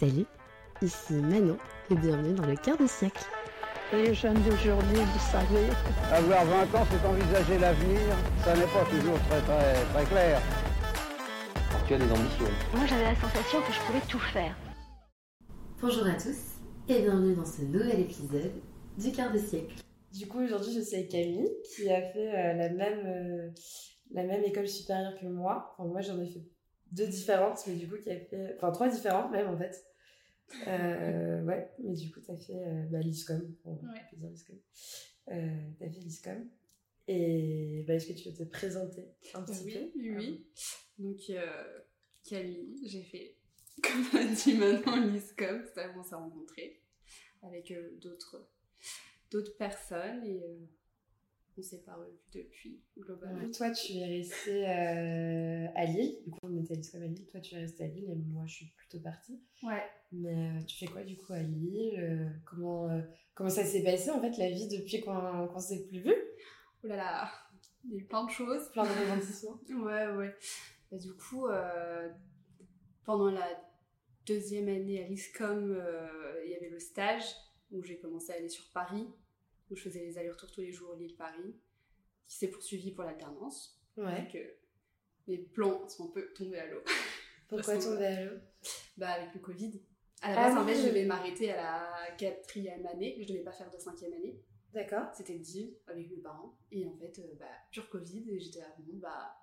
Salut, ici Manon et bienvenue dans le quart de siècle. Les jeunes d'aujourd'hui, vous savez. Avoir 20 ans, c'est envisager l'avenir. Ça n'est pas toujours très, très, très clair. Alors, tu as des ambitions. Moi, j'avais la sensation que je pouvais tout faire. Bonjour à tous et bienvenue dans ce nouvel épisode du quart de siècle. Du coup, aujourd'hui, je suis avec Camille qui a fait euh, la, même, euh, la même école supérieure que moi. Enfin, moi, j'en ai fait deux différentes, mais du coup, qui a fait. Enfin, trois différentes même en fait. Euh, ouais, mais du coup, tu as fait euh, bah, l'ISCOM. On Ouais. peut dire l'ISCOM. Euh, tu as fait l'ISCOM. Et bah, est-ce que tu veux te présenter un petit Oui, peu? oui, oui. Donc, Camille, j'ai fait, comme a dit maintenant, l'ISCOM, c'est là où on s'est rencontrés, avec d'autres d'autres personnes, et on s'est pas revus depuis, globalement. Ouais. Toi, tu es resté euh, à Lille. Du coup, on était à Lille. Toi, tu es resté à Lille et moi, je suis plutôt partie. Ouais. Mais euh, tu fais quoi du coup à Lille Euh, comment, euh, comment ça s'est passé en fait la vie depuis qu'on qu'on s'est plus vu Oh là là, il y a eu plein de choses. Plein de rebondissements. Ouais, ouais. Bah, du coup, pendant la deuxième année à l'ISCOM, il y avait le stage où j'ai commencé à aller sur Paris, où je faisais les allers-retours tous les jours Lille-Paris, qui s'est poursuivi pour l'alternance. Ouais. Donc, euh, plans sont un peu tombés à l'eau. Pourquoi tomber à l'eau Bah, avec le Covid. À la Ah base, en fait, je devais m'arrêter à la quatrième année, je devais pas faire de cinquième année. D'accord. C'était deal avec mes parents. Et en fait, euh, bah, pure Covid, et j'étais là, bon, bah,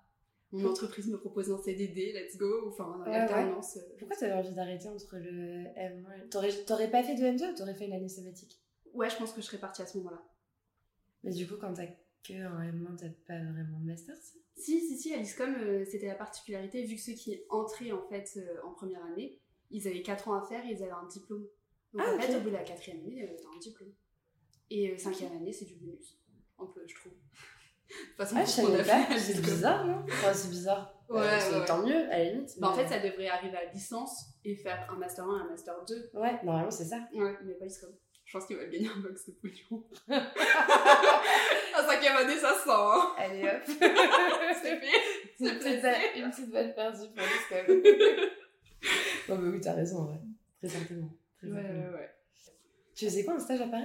mon entreprise me propose un CDD, let's go, enfin, Ouais, alternance. euh, Pourquoi t'avais envie d'arrêter entre le M1 et... T'aurais t'aurais pas fait de M2 ou t'aurais fait une année sabbatique? Ouais, je pense que je serais partie à ce moment-là. Mais du coup, quand t'as que un M1, t'as pas vraiment de master, si Si, si, si, à l'ISCOM, euh, c'était la particularité, vu que ceux qui entraient en fait euh, en première année, ils avaient 4 ans à faire et ils avaient un diplôme. Donc Ah, en fait, au bout de la quatrième année, euh, t'as un diplôme. Et euh, cinquième année, c'est du bonus. Un peu, je trouve. De toute façon, Ah, je c'est bizarre, non? Enfin, c'est bizarre. Ouais, Euh, c'est ouais. Tant mieux, à la limite. Bah, en fait, ça devrait arriver à licence et faire un master 1 et un master 2. Ouais, normalement, c'est ça. Ouais, mais pas l'ISCOM. Je pense qu'il va gagner un box de pognon. à cinquième année, ça sent, hein. Allez hop C'est fait. une, C'est petite, placé. une petite balle perdue pour l'ISCOM. non, mais oui, t'as raison, en vrai. Très certainement. Très Ouais, certainement. ouais, ouais. Tu faisais quoi un stage à Paris?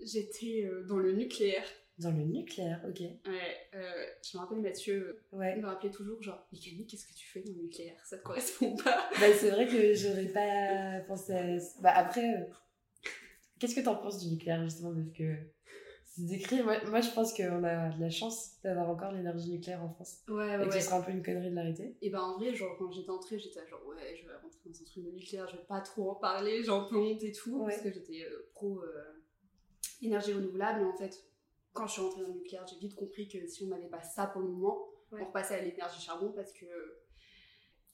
J'étais euh, dans le nucléaire. Dans le nucléaire, ok. Ouais, euh, je me rappelle Mathieu, Ouais. il me rappelait toujours genre, Camille, qu'est-ce que tu fais dans le nucléaire? Ça te correspond pas Bah, c'est vrai que j'aurais pas pensé à... Bah, après, euh, qu'est-ce que t'en penses du nucléaire, justement Parce que c'est décrit... Moi, moi, je pense qu'on a de la chance d'avoir encore l'énergie nucléaire en France. Ouais, et que ce serait un peu une connerie de l'arrêter. Et ben en vrai, genre quand j'étais entrée, j'étais genre ouais, je vais rentrer dans un truc de nucléaire, je vais pas trop en parler, j'ai un peu honte et tout, Ouais. parce que j'étais euh, pro euh, énergie renouvelable, mais en fait, quand je suis rentrée dans le nucléaire, j'ai vite compris que si on n'avait pas ça pour le moment, Ouais. on repassait à l'énergie charbon parce que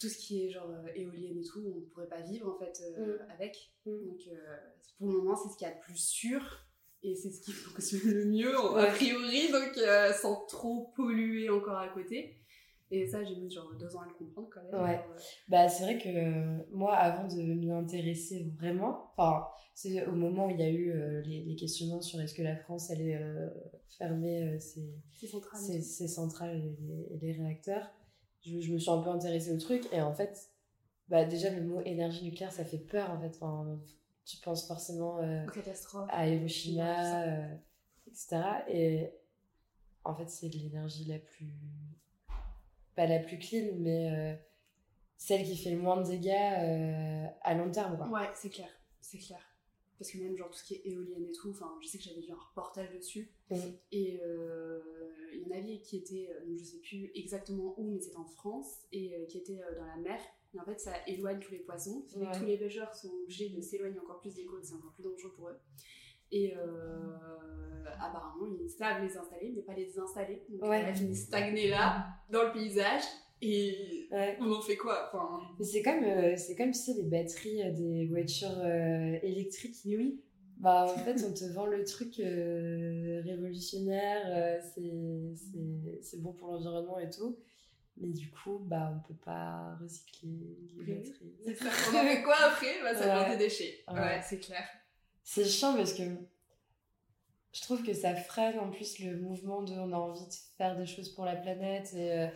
tout ce qui est genre euh, éolienne et tout, on ne pourrait pas vivre en fait euh, Mm. avec. Mm. Donc euh, pour le moment, c'est ce qu'il y a de plus sûr et c'est ce qui fonctionne le mieux a priori, donc euh, sans trop polluer encore à côté. Et ça, j'ai mis genre deux ans à le comprendre quand même. Ouais. Bah, c'est vrai que moi, avant de m'y intéresser vraiment, enfin, c'est au moment où il y a eu les, les questionnements sur est-ce que la France allait fermer ses, centrales et les, et les réacteurs, je, je me suis un peu intéressée au truc et en fait, bah, déjà le mot énergie nucléaire, ça fait peur en fait. Enfin, tu penses forcément euh, Catastrophe. à Hiroshima, euh, etc. Et en fait, c'est l'énergie la plus. pas la plus clean, mais euh, celle qui fait le moins de dégâts euh, à long terme. Quoi. Ouais, c'est clair, c'est clair. Parce que même genre tout ce qui est éolienne et tout, enfin, je sais que j'avais vu un reportage dessus. Mhm. Et euh, il y en avait qui étaient, euh, donc je sais plus exactement où, mais c'était en France, et euh, qui étaient euh, dans la mer. Et en fait, ça éloigne tous les poissons. Ouais. Tous les pêcheurs sont obligés de s'éloigner encore plus des côtes, c'est encore plus dangereux pour eux. Et apparemment, ils savent les installer, mais pas les installer. Donc, Ouais. finissent stagnées là, dans le paysage. Et Ouais. on en fait quoi enfin, Mais c'est comme, euh, c'est comme tu sais, les batteries euh, des voitures euh, électriques. Oui. Bah, en fait, on te vend le truc euh, révolutionnaire, euh, c'est- c'est c'est bon pour l'environnement et tout. Mais du coup, bah, on peut pas recycler les Oui. batteries. C'est ça. On en fait quoi après? Bah, Ça Ouais. devient des déchets. Ouais. Ouais, c'est clair. C'est chiant parce que je trouve que ça freine en plus le mouvement de on a envie de faire des choses pour la planète et, euh,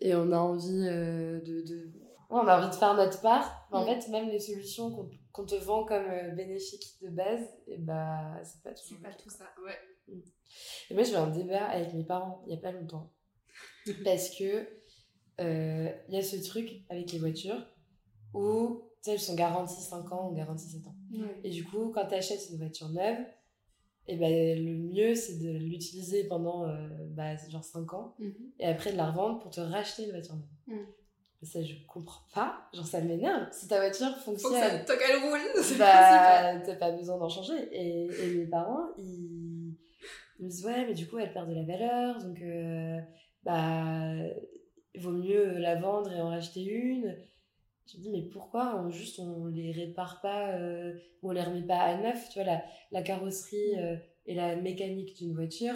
et on a envie euh, de, de, on a envie de faire notre part. Mais en Mm. fait, même les solutions qu'on qu'on te vend comme euh, bénéfiques de base, et bah, c'est pas toujours C'est pas tout ça, ouais. Et moi, j'ai eu un débat avec mes parents il y a pas longtemps. Parce que euh, il y a ce truc avec les voitures où tu sais, elles sont garanties 5 ans ou garanties 7 ans. Ouais. Et du coup, quand tu achètes une voiture neuve, et ben, le mieux, c'est de l'utiliser pendant euh, bah, genre 5 ans Mhm. et après de la revendre pour te racheter une voiture neuve. Mm. Mais Ça, je comprends pas. Genre, ça m'énerve. Si ta voiture Faut que fonctionne, ça tant qu'elle roule, bah, t'as pas besoin d'en changer. Et, et mes parents, ils, ils me disent, ouais, mais du coup, elle perd de la valeur, donc, euh, bah, il vaut mieux la vendre et en racheter une. Je me dis, mais pourquoi on, juste on les répare pas, euh, ou on les remet pas à neuf, tu vois, la, la carrosserie euh, et la mécanique d'une voiture,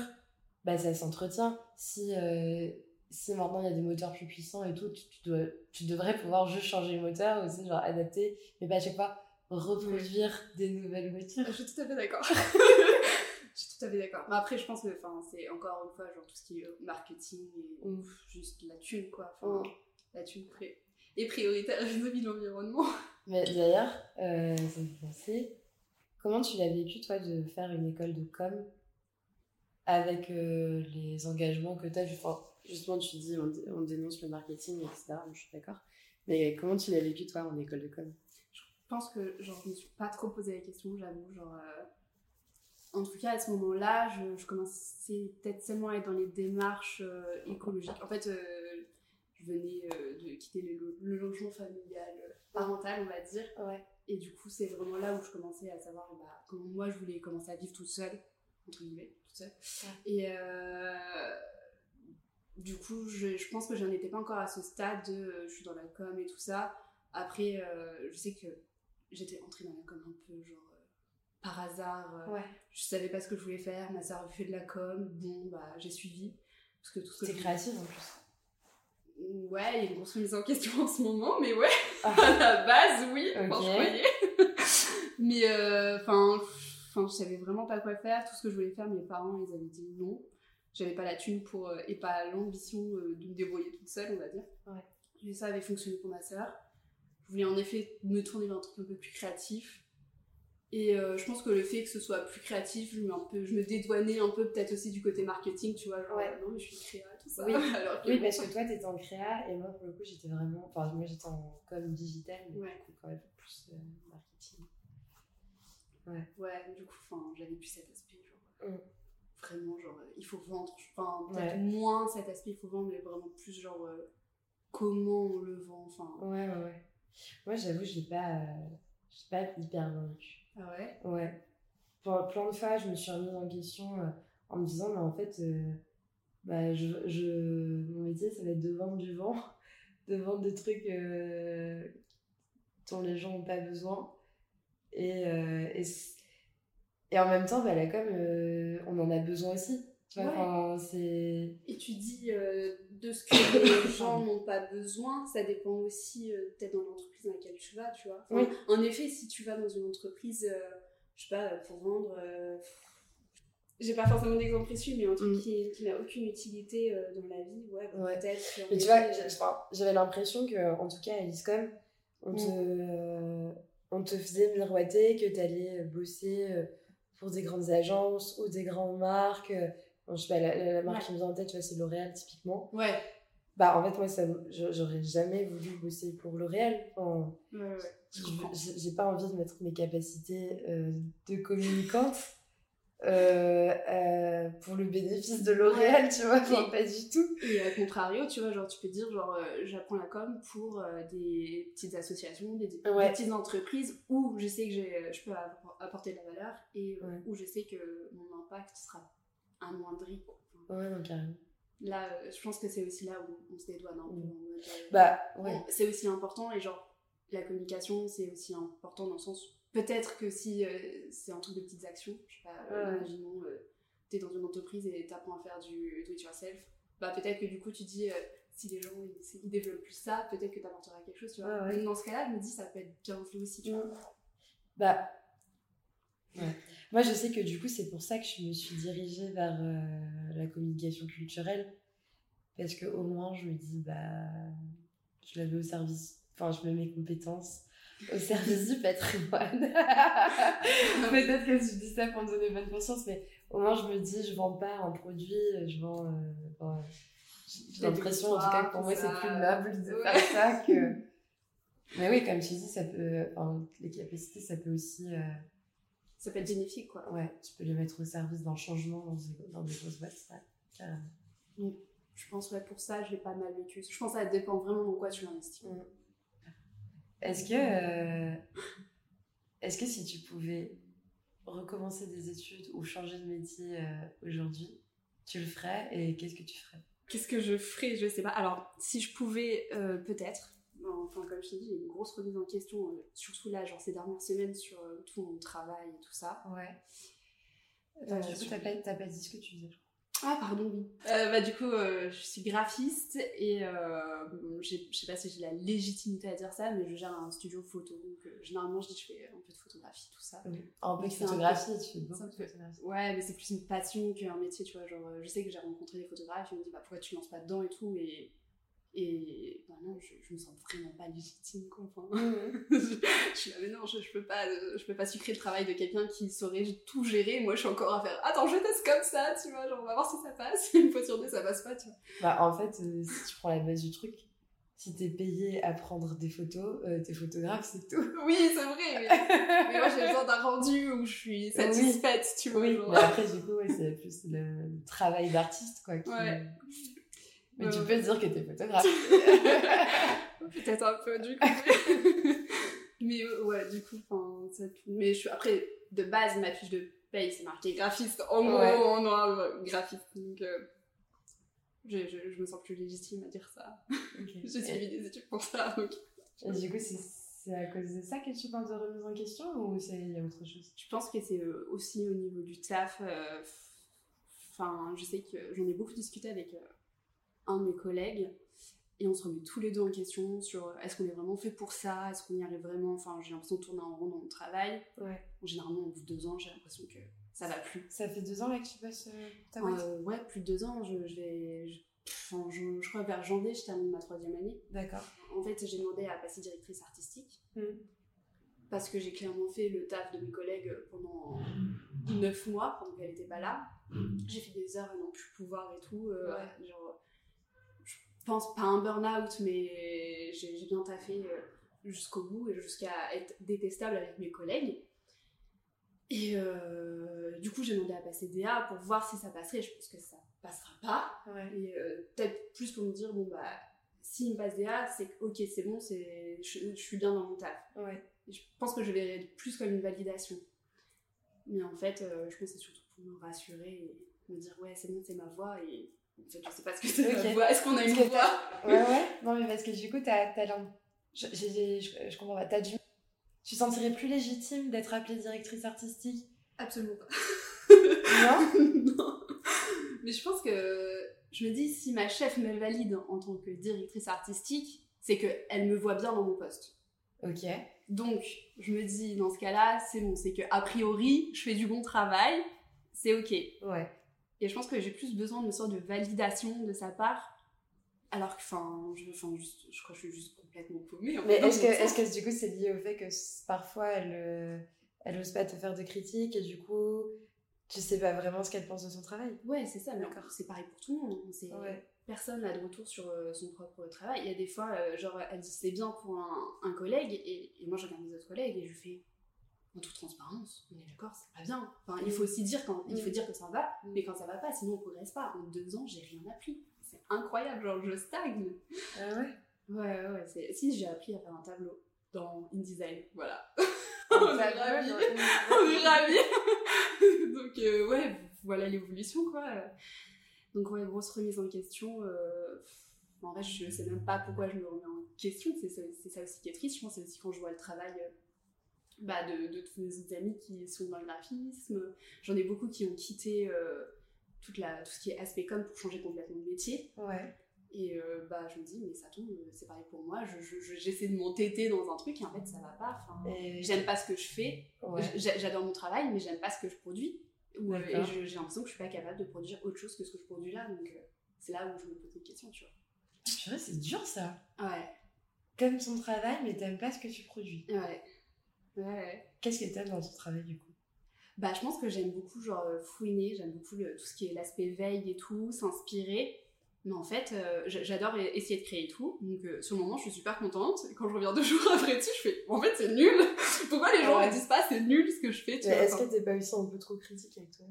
bah, ça s'entretient. Si, euh, si maintenant il y a des moteurs plus puissants et tout, tu, tu dois, tu devrais pouvoir juste changer le moteur aussi, genre adapter, mais pas à chaque fois reproduire des nouvelles voitures. Je suis tout à fait d'accord. Je suis tout à fait d'accord. Mais après, je pense que c'est encore une fois genre tout ce qui est marketing et Mm. juste la thune quoi. Enfin, Mm. La thune pré- est prioritaire vis-à-vis de l'environnement. Mais d'ailleurs, euh, ça me fait penser, comment tu l'as vécu toi de faire une école de com avec euh, les engagements que tu as enfin, Justement, tu dis on, dé- on dénonce le marketing, etc. Je suis d'accord. Mais comment tu l'as vécu toi en école de com? Je pense que genre, je me suis pas trop posé la question, j'avoue. Genre, euh, En tout cas, à ce moment-là, je, je commençais peut-être seulement à être dans les démarches euh, écologiques. En fait, venais euh, de quitter le, lo- le logement familial euh, parental, on va dire. Ouais. Et du coup, c'est vraiment là où je commençais à savoir bah, comment moi je voulais commencer à vivre toute seule, entre guillemets, toute seule. Et euh, du coup, je, je pense que j'en étais pas encore à ce stade de je suis dans la com et tout ça. Après, euh, je sais que j'étais entrée dans la com un peu genre euh, par hasard. Ouais. Je savais pas ce que je voulais faire, ma soeur fait de la com, bon, bah j'ai suivi. Parce que tout ce que en plus. Ouais, il y a une grosse remise en question en ce moment, mais ouais, Ah. à la base, oui, Ok. enfin, je croyais. mais euh, enfin, enfin, je savais vraiment pas quoi faire. Tout ce que je voulais faire, mes parents, ils avaient dit non. J'avais pas la thune pour, euh, et pas l'ambition euh, de me débrouiller toute seule, on va dire. Ouais. Et ça avait fonctionné pour ma sœur. Je voulais en effet me tourner vers un truc un peu plus créatif. Et euh, je pense que le fait que ce soit plus créatif, je me, un peu, je me dédouanais un peu peut-être aussi du côté marketing, tu vois, genre Ouais. euh, non mais je suis créa, tout ça. Oui. Alors que Oui, bon, parce que toi, t'étais en créa et moi, pour le coup, j'étais vraiment. Enfin, moi, j'étais en com digital, mais Ouais. du coup, quand même plus euh, marketing. Ouais, du coup, j'avais plus cet aspect, genre, Mm. vraiment, genre, euh, il faut vendre. Enfin, peut-être Ouais. moins cet aspect, il faut vendre, mais vraiment plus, genre, euh, comment on le vend, enfin. Ouais, ouais, ouais. Moi, j'avoue, je l'ai pas, l'ai pas hyper vécu. Ah ouais? Ouais. Pour plein de fois, je me suis remise en question en me disant, mais en fait, euh, bah, je, je, mon métier, ça va être de vendre du vent, de vendre des trucs euh, dont les gens n'ont pas besoin. Et, euh, et, et en même temps, bah, la com, euh, on en a besoin aussi. Tu vois, Ouais. enfin. Et tu dis euh, de ce que les gens n'ont pas besoin, ça dépend aussi euh, peut-être dans l'entreprise dans laquelle tu vas, tu vois. Enfin, Oui. En effet, si tu vas dans une entreprise, euh, je sais pas, pour vendre. Euh, j'ai pas forcément d'exemple précis, mais un truc Mm. qui, qui n'a aucune utilité euh, dans la vie, ouais, bah, Ouais. peut-être. qu'en Mais tu vois, j'avais l'impression que, en tout cas, à l'ISCOM, on, Mm. te, on te faisait miroiter que tu allais bosser euh, pour des grandes agences ou des grandes marques. euh, bon, je sais pas, la, la- la marque Ouais. qui me vient en tête, tu vois, c'est L'Oréal, typiquement. Ouais, Bah, en fait, moi, ça, j'aurais jamais voulu bosser pour L'Oréal. Enfin, ouais, j'ai pas envie de mettre mes capacités euh, de communicante euh, euh, pour le bénéfice de L'Oréal, tu vois, enfin, pas du tout. Et à contrario, tu vois, genre, tu peux dire, genre, euh, j'apprends la com pour euh, des petites associations, des, des Ouais. petites entreprises où je sais que je peux appor- apporter de la valeur et euh, Ouais. où je sais que mon impact sera amoindri. Ouais, non, carrément. Là, euh, je pense que c'est aussi là où on se dédouane un peu. Mm. euh, Bah, ouais. c'est aussi important et genre, la communication, c'est aussi important dans le sens peut-être que si euh, c'est un truc de petites actions, je sais pas, euh, imaginons, euh, t'es dans une entreprise et t'apprends à faire du do it yourself, bah peut-être que du coup tu dis, si les gens ils, ils développent plus ça, peut-être que t'apporteras quelque chose, tu vois. Ouais, ouais. Donc, dans ce cas-là, je me dis, ça peut être bien vu aussi, tu vois. Bah, ouais. Moi, je sais que du coup, c'est pour ça que je me suis dirigée vers euh, la communication culturelle. Parce que au moins, je me dis, bah, je la veux au service enfin, je mets mes compétences au service du patrimoine. Peut-être que je dis ça pour me donner bonne conscience, mais au moins je me dis, je vends pas un produit, je vends. euh, j'ai l'impression en tout cas que pour moi c'est plus noble de faire ça que. Mais oui, comme tu dis, ça peut. Enfin, les capacités, ça peut aussi. euh, Ça peut être bénéfique, quoi. Ouais, tu peux les mettre au service d'un changement dans des, dans des grosses boîtes, ouais, carrément. Je pense, ouais, pour ça, je l'ai pas mal vécu. Je pense que ça dépend vraiment dans quoi tu l'investis. Est-ce que, euh, est-ce que si tu pouvais recommencer des études ou changer de métier euh, aujourd'hui, tu le ferais et qu'est-ce que tu ferais? Qu'est-ce que je ferais? Je sais pas. Alors, si je pouvais, euh, peut-être. Enfin, comme je t'ai dit, il y a une grosse remise en question, surtout là, genre ces dernières semaines, sur tout mon travail et tout ça. Ouais. Euh, du coup, sur- t'as pas, t'as pas dit ce que tu faisais. je crois. Ah, pardon, oui. Euh, bah, du coup, euh, je suis graphiste et euh, je sais pas si j'ai la légitimité à dire ça, mais je gère un studio photo. Donc, euh, généralement, je dis que je fais un peu de photographie, tout ça. Oui. Un peu de C'est un photographie, tu fais beaucoup de photographie. Ouais, mais c'est plus une passion qu'un métier, tu vois. Genre, je sais que j'ai rencontré des photographes, ils me disent bah, pourquoi tu lances pas dedans et tout. Et, et bah, non, je, je me sens vraiment pas légitime, quoi. Enfin, je, je suis là, mais non, je, je peux pas, euh, je peux pas sucrer le travail de quelqu'un qui saurait tout gérer. Moi, je suis encore à faire attends, je teste comme ça, tu vois. Genre, on va voir si ça passe. Une fois sur deux, ça passe pas, tu vois. Bah, en fait, euh, si tu prends la base du truc, si t'es payé à prendre des photos, euh, t'es photographe, c'est tout. Oui, c'est vrai, mais, mais moi, j'ai besoin d'un rendu où je suis satisfaite, tu vois. Oui, genre. mais après, du coup, ouais, c'est plus le, le travail d'artiste, quoi. Qui... Ouais. Mais tu Ouais. peux dire que t'es photographe. Peut-être un peu, du coup. mais euh, ouais, du coup, enfin, ça- mais je suis, après, de base, ma fiche de paye, c'est marqué graphiste. En gros, Ouais. en noir, euh, graphiste. Donc, euh, je, je, je me sens plus légitime à dire ça. Ok. J'ai suivi des études pour ça, donc. Et du coup, c'est c'est à cause de ça que tu penses de remise en question ou il y a autre chose? Je pense que c'est euh, aussi au niveau du taf. euh, Enfin, je sais que j'en ai beaucoup discuté avec euh, un de mes collègues et on se remet tous les deux en question sur euh, est-ce qu'on est vraiment fait pour ça, est-ce qu'on y arrive vraiment? Enfin, j'ai l'impression de tourner en rond dans mon travail. Ouais. Généralement, au bout de deux ans, j'ai l'impression que ça va plus. Ça fait deux ans là que tu passes euh, ta boîte? Euh, ouais, plus de deux ans. Je, je vais. je- enfin, je, je crois vers janvier, je termine ma troisième année. D'accord. En fait, j'ai demandé à passer directrice artistique Mhm. parce que j'ai clairement fait le taf de mes collègues pendant neuf mois, pendant qu'elle n'était pas là. J'ai fait des heures à n'en plus pouvoir et tout. euh, Ouais. genre, pense pas un burn-out, mais j'ai bien taffé euh, jusqu'au bout et jusqu'à être détestable avec mes collègues. Et euh, du coup, j'ai demandé à passer DA pour voir si ça passerait. Je pense que ça passera pas. Ouais. Et euh, peut-être plus pour me dire, bon, bah, s'il me passe DA, c'est ok, c'est bon, je, je suis bien dans mon taf. Ouais. Je pense que je verrais plus comme une validation. Mais en fait, euh, je pense que c'est surtout pour me rassurer et me dire, ouais, c'est bon, c'est ma voix. Et je sais pas ce que c'est Ok. ma voix. Est-ce qu'on a une voix Ouais, ouais. Non, mais parce que du coup, t'as, t'as je, j'ai- je, je comprends pas. T'as du... Tu sentirais plus légitime d'être appelée directrice artistique? Absolument pas. Non? Non. Mais je pense que je me dis, si ma chef me valide en tant que directrice artistique, c'est qu'elle me voit bien dans mon poste. Ok. Donc, je me dis, dans ce cas-là, c'est bon, c'est que a priori, je fais du bon travail, c'est ok. Ouais. Et je pense que j'ai plus besoin d'une sorte de validation de sa part, alors que, enfin, je, juste, je crois que je suis juste complètement paumée. Mais est-ce que, sens. que du coup, c'est lié au fait que parfois, elle, euh, elle ose pas te faire de critiques et du coup, tu sais pas vraiment ce qu'elle pense de son travail? Ouais, c'est ça, mais D'accord. c'est pareil pour tout le monde. hein, C'est... Ouais. Personne n'a de retour sur euh, son propre travail. Il y a des fois, euh, genre, elle dit c'est bien pour un, un collègue, et, et moi je regarde mes autres collègues et je fais en toute transparence, on est d'accord, c'est pas bien. Enfin, il faut aussi dire quand il faut Mm. dire que ça va, Mm. mais quand ça va pas, sinon on progresse pas. En deux ans, j'ai rien appris. C'est incroyable, genre je stagne. Ah ouais Ouais, ouais, ouais. Si j'ai appris à faire un tableau dans InDesign, voilà. On on est ravis. on est ravis. Donc euh, ouais, voilà l'évolution quoi. Donc ouais, grosse remise en question. euh, En vrai, je sais même pas pourquoi je me remets en question. C'est ça, ça aussi qui est triste. Je pense c'est aussi quand je vois le travail euh, bah, de, de tous mes autres amis qui sont dans le graphisme. J'en ai beaucoup qui ont quitté euh, toute la, tout ce qui est aspect com pour changer complètement de métier. Ouais. Et euh, bah, je me dis, mais ça tombe, c'est pareil pour moi. Je- je- je- J'essaie de m'entêter dans un truc et en fait, ça va pas. Enfin, Et... J'aime pas ce que je fais. Ouais. J'adore mon travail, mais j'aime pas ce que je produis. Ou, euh, et j'ai l'impression que je suis pas capable de produire autre chose que ce que je produis là. Donc euh, c'est là où je me pose des questions, tu Purée, c'est dur ça. vois. Ouais. t'aimes ton travail, mais t'aimes pas ce que tu produis. Ouais. Ouais. Qu'est-ce que t'aimes dans ton travail du coup? Bah, je pense que j'aime beaucoup, genre, euh, fouiner, j'aime beaucoup le- tout ce qui est l'aspect veille et tout, s'inspirer. Mais en fait, euh, j'adore e- essayer de créer tout. Donc, euh, sur le moment, je suis super contente. Et quand je reviens deux jours après dessus, je fais, en fait, c'est nul. Pourquoi les gens Ouais. me disent pas, c'est nul ce que je fais, tu Mais vois, Est-ce enfin. que t'es pas aussi un peu trop critique avec toi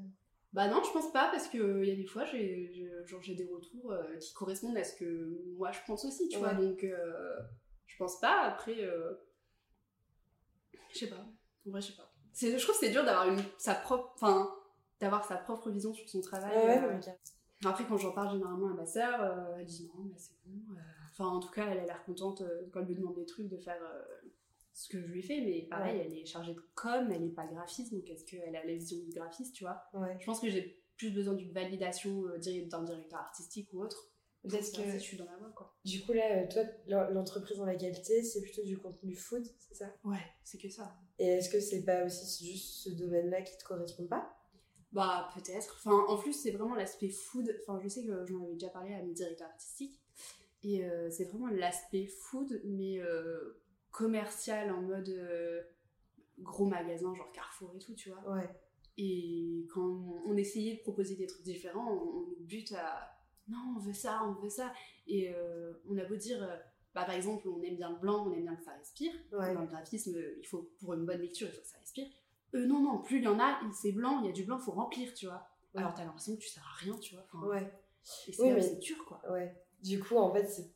Bah non, je pense pas, parce que il y a des fois, j'ai j'ai- genre, j'ai des retours euh, qui correspondent à ce que moi je pense aussi, tu vois. Donc, euh, je pense pas. Après, euh, je sais pas. En vrai, je sais pas. Je trouve que c'est dur d'avoir une sa propre, enfin, d'avoir sa propre vision sur son travail. Ouais, euh. mais. Après, quand j'en parle généralement à ma sœur, euh, elle dit non, bah, c'est bon. euh. Enfin, en tout cas, elle a l'air contente quand elle me demande des trucs de faire ce que je lui fais. Mais pareil, Ouais. elle est chargée de com, elle est pas graphiste, donc est-ce qu'elle a la vision du graphiste, tu vois? Je pense que j'ai plus besoin d'une validation d'un directeur artistique ou autre. Parce que- je suis dans la voie, quoi. Du coup, là, euh, toi, l'en- l'entreprise dans laquelle t'es, c'est plutôt du contenu food, c'est ça? Ouais, c'est que ça. Et est-ce que c'est pas aussi juste ce domaine-là qui te correspond pas? Bah, peut-être. Enfin, en plus, c'est vraiment l'aspect food. Enfin, je sais que j'en avais déjà parlé à mes directeurs artistiques. Et euh, c'est vraiment l'aspect food, mais euh, commercial en mode euh, gros magasin, genre Carrefour et tout, tu vois. Ouais. Et quand on, essayait de proposer des trucs différents, on, on bute à non, on veut ça, on veut ça. Et euh, on a beau dire, euh, bah, par exemple, on aime bien le blanc, on aime bien que ça respire. Ouais. Dans le graphisme, euh, il faut, pour une bonne lecture, il faut que ça respire. Eux, non, non, plus il y en a, c'est blanc, il y a du blanc, faut remplir, tu vois. Ouais. Alors t'as l'impression que tu sers à rien, tu vois. Enfin, Ouais. Et c'est Oui, mais- dur, quoi. Ouais. Du coup, en fait, c'est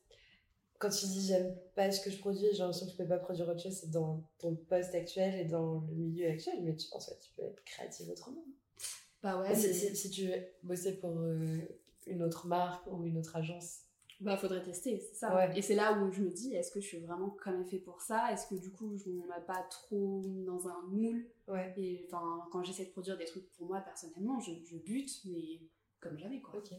quand tu dis j'aime pas ce que je produis, j'ai l'impression que je peux pas produire autre chose, c'est dans ton poste actuel et dans le milieu actuel, mais tu, en fait, tu peux être créative autrement. Bah ouais, si, mais- si- si tu veux bosser pour euh, une autre marque ou une autre agence. Bah, faudrait tester, c'est ça. Ouais. Et c'est là où je me dis, est-ce que je suis vraiment quand même fait pour ça? Est-ce que du coup, je- on m'a pas trop dans un moule? Ouais. Et enfin, quand j'essaie de produire des trucs pour moi personnellement, je, je bute, mais comme jamais, quoi. Ok.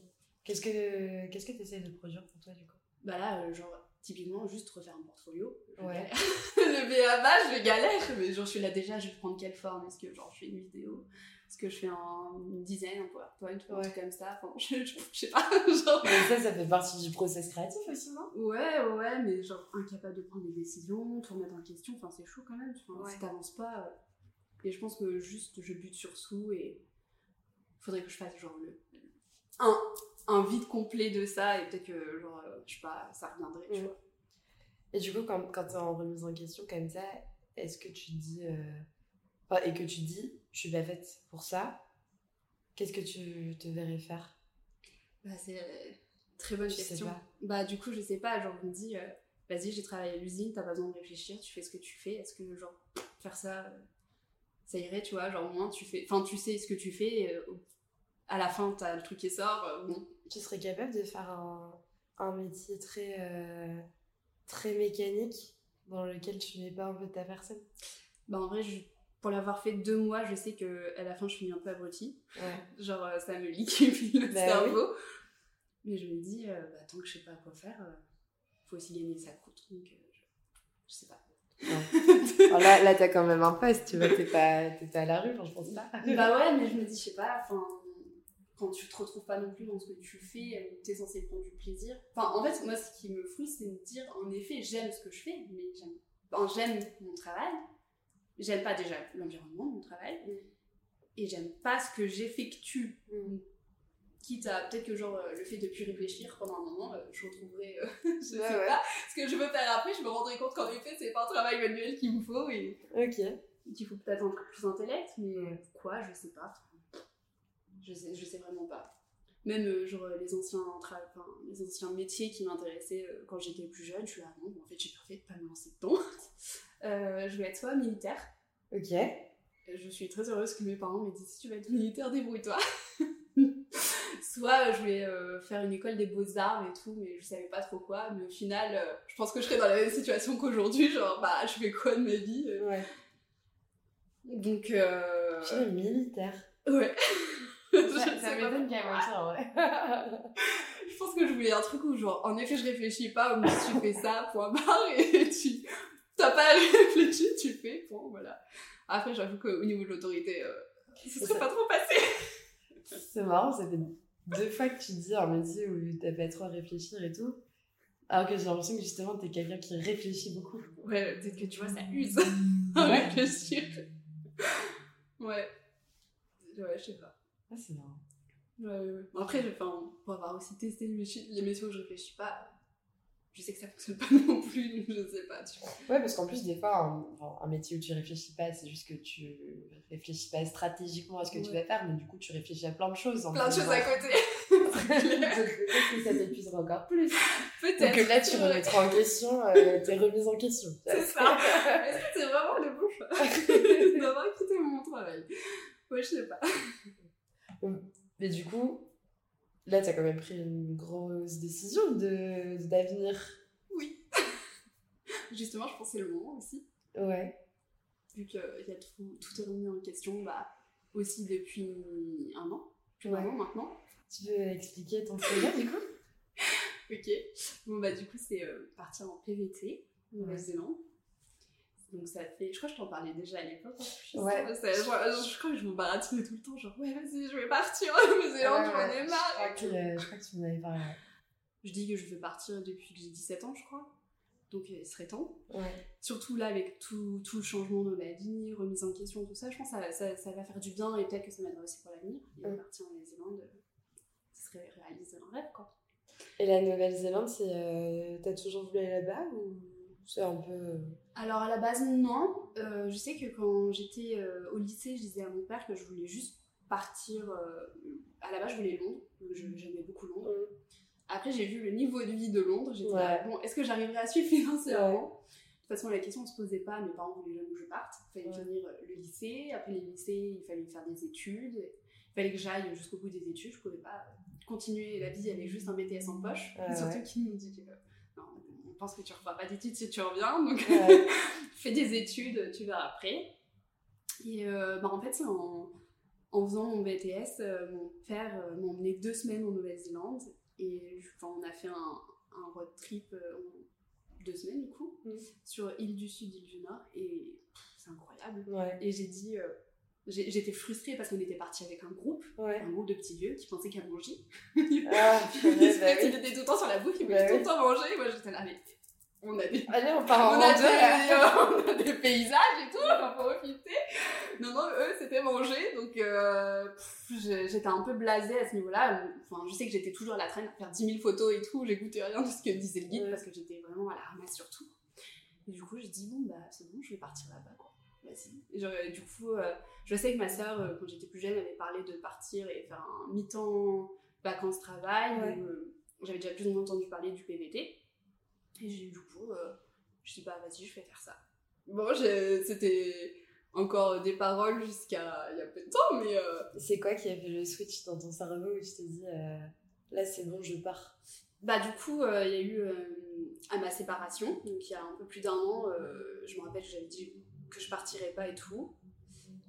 Qu'est-ce que qu'est-ce que tu essaies de produire pour toi, du coup? Bah là, euh, genre, typiquement, juste refaire un portfolio. je Ouais. le BABA, je galère, mais genre, je suis là déjà, je vais prendre quelle forme? Est-ce que genre, je fais une vidéo? Est-ce que je fais un une design, un PowerPoint ou un truc comme ça Enfin, je, je, je sais pas, genre. Mais ça, ça fait partie du process créatif aussi, non? Ouais, ouais, mais genre incapable de prendre des décisions, tout remettre en question, enfin c'est chaud quand même. Enfin, Ouais. Si t'avances pas. euh, Et je pense que juste je bute sur sous et faudrait que je fasse genre le. Un, un vide complet de ça et peut-être que genre, euh, je sais pas, ça reviendrait, tu Mm. vois. Et du coup, quand, quand t'es en remise en question comme ça, est-ce que tu dis. euh, et que tu dis, je suis pas faite pour ça, qu'est-ce que tu te verrais faire? Bah, c'est euh, très bonne Je question. pas. Bah, du coup, je sais pas, genre, je me dis, euh, vas-y, j'ai travaillé à l'usine, t'as pas besoin de réfléchir, tu fais ce que tu fais. Est-ce que, genre, faire ça, euh, ça irait, tu vois, genre, au moins, tu fais, enfin, tu sais ce que tu fais, et, euh, à la fin, t'as le truc qui sort, bon. Tu serais capable de faire un, un métier très, très mécanique dans lequel tu mets pas un peu de ta personne? Bah, en vrai, je- pour l'avoir fait deux mois, je sais que à la fin, je suis un peu abrutie. Ouais. Genre, euh, ça me liquide le Bah cerveau. Mais je me dis, euh, bah, tant que je sais pas quoi faire, euh, faut aussi gagner sa croûte, donc, euh, je, je sais pas. Alors là, là t'as quand même un poste, tu vois, t'es pas, pas à la rue, je pense pas. Bah ouais, mais je me dis, je sais pas, enfin, quand tu te retrouves pas non plus dans ce que tu fais, t'es censé prendre du plaisir. Enfin, en fait, moi, ce qui me frustre, c'est de me dire, en effet, j'aime ce que je fais, mais j'aime, enfin, j'aime mon travail. J'aime pas déjà l'environnement de mon travail. Mm. Et j'aime pas ce que j'effectue. Mm. Quitte à, peut-être que genre, euh, le fait de plus réfléchir pendant un moment, euh, je retrouverai, euh, je sais ouais. pas, ce que je veux faire après, je me rendrai compte qu'en effet, c'est pas un travail manuel qu'il me faut et Ok. qu'il faut peut-être un truc plus intellect, mais quoi, je sais pas. Je sais, je sais vraiment pas. Même euh, genre les anciens, tra- enfin, les anciens métiers qui m'intéressaient euh, quand j'étais plus jeune, je suis là, non, bon, en fait j'ai bien fait de pas me lancer dedans. Euh, je vais être soit militaire, Ok. et je suis très heureuse que mes parents m'aient dit si tu vas être militaire, débrouille-toi. soit euh, je vais euh, faire une école des beaux-arts et tout, mais je savais pas trop quoi. Mais au final, euh, je pense que je serais dans la même situation qu'aujourd'hui, genre bah je fais quoi de ma vie euh. Ouais. Donc, euh... Je suis militaire. ouais. Ça, Je ça m'étonne ça, en vrai. Je pense que je voulais un truc où, genre, en effet, je réfléchis pas, mais tu fais ça, point barre, et tu. T'as pas réfléchi, tu fais, point, voilà. Après, j'avoue qu'au niveau de l'autorité, euh, ce serait Ça- pas trop passé. C'est marrant, ça fait deux fois que tu dis un métier où t'as pas trop à réfléchir et tout. Alors que j'ai l'impression que justement, t'es quelqu'un qui réfléchit beaucoup. Ouais, peut-être que tu vois, ça use Ouais. réfléchir. Ouais. Ouais, je sais pas. Ah, c'est marrant. Ouais, ouais, ouais. Bon, après, enfin, pour avoir aussi testé les métiers, les métiers où je réfléchis pas, je sais que ça fonctionne pas non plus, donc je sais pas, tu vois. Ouais, parce qu'en plus, des fois, un, métier où tu réfléchis pas, c'est juste que tu réfléchis pas stratégiquement à ce que tu vas faire, mais du coup, tu réfléchis à plein de choses. en Plein de choses à côté. Peut-être que ça t'épuisera encore plus. Peut-être. Donc là, tu remettras en question euh, tes remises en question. C'est ça. Est-ce que c'est vraiment le bon choix? D'avoir quitté mon travail Ouais, je sais pas. Mais du coup, là, t'as quand même pris une grosse décision de d'avenir. Oui. Justement, je c'est le moment aussi. Ouais. Vu que euh, y a tout, tout est remis en question, bah, aussi depuis un an. Plus Ouais. an maintenant. Tu veux expliquer ton projet, du coup? Ok. Bon, bah, du coup, c'est euh, partir en PVT, en Nouvelle-Zélande. Donc, ça fait. Je crois que je t'en parlais déjà à l'époque. hein, je Ouais. ça- je, je crois que je m'en baratinais tout le temps. Genre, ouais, vas-y, je vais partir en Nouvelle-Zélande, Ouais, j'en ai Je marre. crois que, euh, je crois que tu m'en avais parlé. Je dis que je veux partir depuis que j'ai 17 ans, je crois. Donc, il serait temps. Ouais. Surtout là, avec tout, tout le changement de ma vie, remise en question, tout ça, je pense que ça, ça, ça va faire du bien et peut-être que ça m'aidera aussi pour l'avenir. Et partir en Nouvelle-Zélande, euh, ce serait réaliser un rêve, quoi. Et la Nouvelle-Zélande, c'est. euh, T'as toujours voulu aller là-bas ou? C'est un peu. euh, Alors à la base, non. Euh, je sais que quand j'étais euh, au lycée, je disais à mon père que je voulais juste partir. euh, à la base, je voulais Londres. J'aimais beaucoup Londres. Après, j'ai vu le niveau de vie de Londres. J'étais Ouais. là, bon, est-ce que j'arriverai à suivre financièrement? De toute façon, la question ne se posait pas. Mes parents voulaient jamais que je parte. Il fallait Ouais. finir le lycée. Après les lycées, il fallait faire des études. Il fallait que j'aille jusqu'au bout des études. Je pouvais pas continuer la vie avec juste un BTS en poche. Surtout qu'ils nous on pense que tu ne referas pas d'études si tu reviens. Donc, Ouais. fais des études, tu verras après. Et euh, bah, en fait, en, en faisant mon BTS, euh, mon père euh, m'a emmené deux semaines en Nouvelle-Zélande. Et je- enfin, on a fait un, un road trip en deux semaines, du coup, Mm. sur île du Sud, île du Nord. Et c'est incroyable. Ouais. Et j'ai dit. Euh, J'étais frustrée parce qu'on était parti avec un groupe, Ouais. un groupe de petits vieux qui pensaient qu'à manger. Ah, Ils bah étaient tout le temps sur la bouffe, ils Bah voulaient tout le temps manger. Moi j'étais là, mais on a des Allez, on part en on a, rando, là. des, on a des paysages et tout, on va profiter. Non, non, eux, c'était manger, donc euh, j'étais un peu blasée à ce niveau-là. Enfin, je sais que j'étais toujours à la traîne à faire 10 000 photos et tout, j'écoutais rien de ce que disait le guide parce que j'étais vraiment à la ramasse sur tout. Et du coup, j'ai dit, bon, bah, c'est bon, je vais partir là-bas, genre, euh, du coup, euh, je sais que ma sœur, euh, quand j'étais plus jeune, avait parlé de partir et faire un mi-temps vacances-travail. Ouais. J'avais déjà plus ou moins entendu parler du PVT. Et j'ai du coup, je dis bah vas-y, je vais faire ça. Bon, c'était encore des paroles jusqu'à il y a peu de temps, mais euh, C'est quoi qui a fait le switch dans ton cerveau où tu t'es dit euh, là c'est bon, je pars? Bah du coup, euh, il y a eu à ma séparation, donc il y a un peu plus d'un an, je me rappelle que j'avais dit que je partirais pas et tout.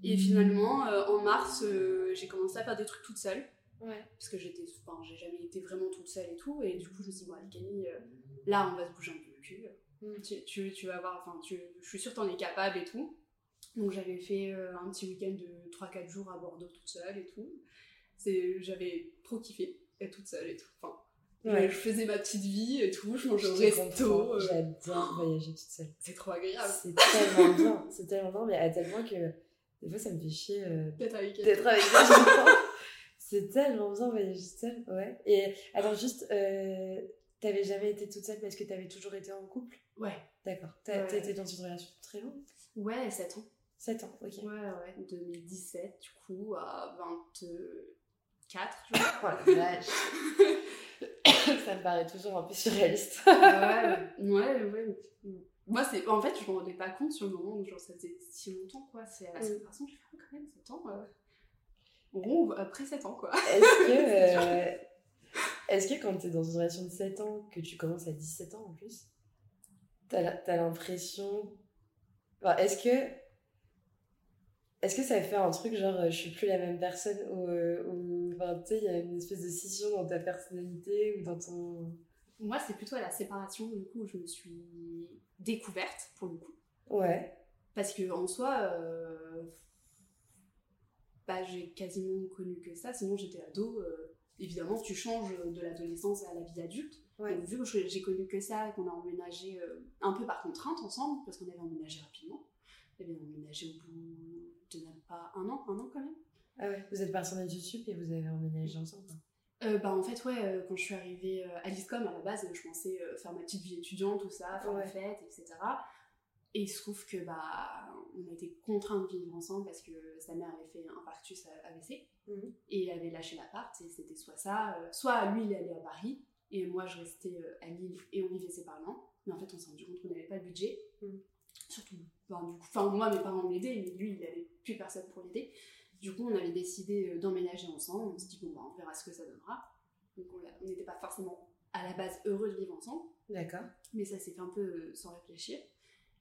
Et finalement, euh, en mars, euh, j'ai commencé à faire des trucs toute seule. Ouais. parce que j'étais enfin j'ai jamais été vraiment toute seule et tout et du coup je me suis dit bon Camille euh, là on va se bouger un peu le cul Mm. tu, tu, tu vas voir enfin je suis sûre que t'en es capable et tout donc j'avais fait un petit week-end de 3-4 jours à Bordeaux toute seule et tout c'est j'avais trop kiffé être toute seule et tout enfin Ouais. je, faisais ma petite vie et tout je mangeais au resto euh, J'adore voyager toute seule. c'est trop agréable C'est tellement bien, c'est tellement bien, mais à tel point que des fois ça me fait chier euh, d'être avec elle d'être avec. C'est tellement bien voyager toute seule, ouais. Et attends, juste, euh, t'avais jamais été toute seule parce que t'avais toujours été en couple? Ouais D'accord. T'as Ouais. été dans une relation très longue? Ouais 7 ans 7 ans, ok. ouais ouais 2017 du coup à 24 je Ça me paraît toujours un peu surréaliste. ouais, ouais, ouais. Moi, c'est... En fait, je me rendais pas compte sur le moment où genre, ça faisait si longtemps, quoi. C'est à la Mm. séparation, j'ai fait ah, quand même 7 ans. euh. Bon, après 7 ans, quoi. Est-ce que, euh, est-ce que quand t'es dans une relation de 7 ans, que tu commences à 17 ans en plus, t'as l'impression. Enfin, est-ce que. Est-ce que ça fait un truc genre euh, je suis plus la même personne ou, sais, il y a une espèce de scission dans ta personnalité ou dans ton. Moi, c'est plutôt à la séparation, du coup, où je me suis découverte, pour le coup. Ouais. Parce que en soi, euh, bah, j'ai quasiment connu que ça. Sinon, j'étais ado. euh, évidemment, tu changes de l'adolescence à la vie adulte. Ouais. Donc, vu que j'ai connu que ça, et qu'on a emménagé euh, un peu par contrainte ensemble, parce qu'on avait emménagé rapidement, et bien emménagé au bout de même pas un an, un an quand même. Ah ouais, vous êtes partis en sup et vous avez emménagé ensemble. Euh, bah en fait ouais euh, quand je suis arrivée euh, à l'ISCOM à la base je pensais faire ma petite vie étudiante tout ça faire Ouais. la fête etc et il se trouve que bah on a été contraints de vivre ensemble parce que sa mère avait fait un infarctus à- AVC Mhm. et elle avait lâché l'appart et c'était soit ça soit lui il allé à Paris et moi je restais à Lille et on vivait séparément mais en fait on s'est rendu compte qu'on n'avait pas le budget Mhm. surtout ben, du coup enfin moi mes parents m'aidaient mais lui il avait plus personne pour l'aider du coup, on avait décidé euh, d'emménager ensemble. On se dit, bon, bah, on verra ce que ça donnera. Donc, on n'était pas forcément à la base heureux de vivre ensemble, D'accord. mais ça s'est fait un peu euh, sans réfléchir.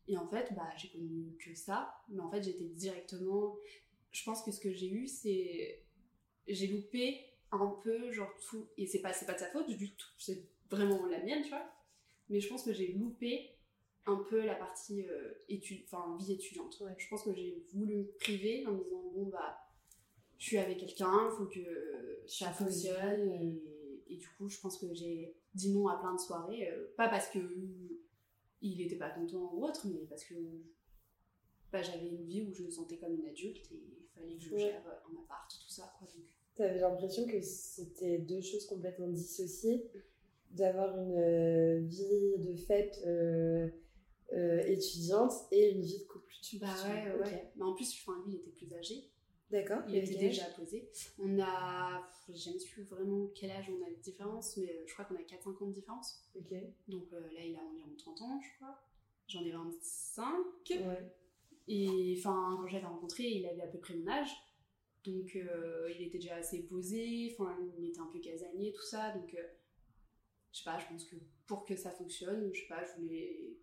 Et en fait, bah, j'ai connu que ça, mais en fait, j'étais directement. Je pense que ce que j'ai eu, c'est. J'ai loupé un peu, genre tout. Et c'est pas, pas de sa faute du tout, c'est vraiment la mienne, tu vois. Mais je pense que j'ai loupé un peu la partie euh, étude, enfin, vie étudiante. Ouais. Je pense que j'ai voulu me priver en me disant, bon, bah, je suis avec quelqu'un, il faut que ça fonctionne. Et, et du coup, je pense que j'ai dit non à plein de soirées, euh, pas parce que il était pas content ou autre, mais parce que bah, j'avais une vie où je me sentais comme une adulte et il fallait que je Ouais. gère un appart, tout ça. Quoi, donc. T'avais l'impression que c'était deux choses complètement dissociées, d'avoir une euh, vie de fête euh, euh, étudiante et une vie de couple. Bah ouais, ouais. Mais en plus, enfin, lui, il était plus âgé. D'accord. Il était déjà posé. On a. J'ai jamais su vraiment quel âge on a de différence, mais euh, je crois qu'on a 4-5 ans de différence. Ok. Donc euh, là, il a environ 30 ans, je crois. J'en ai 25. Ouais. Et enfin, quand j'avais rencontré, il avait à peu près mon âge. Donc euh, il était déjà assez posé, enfin, il était un peu casanier, tout ça. Donc euh, je sais pas, je pense que pour que ça fonctionne, je sais pas, je voulais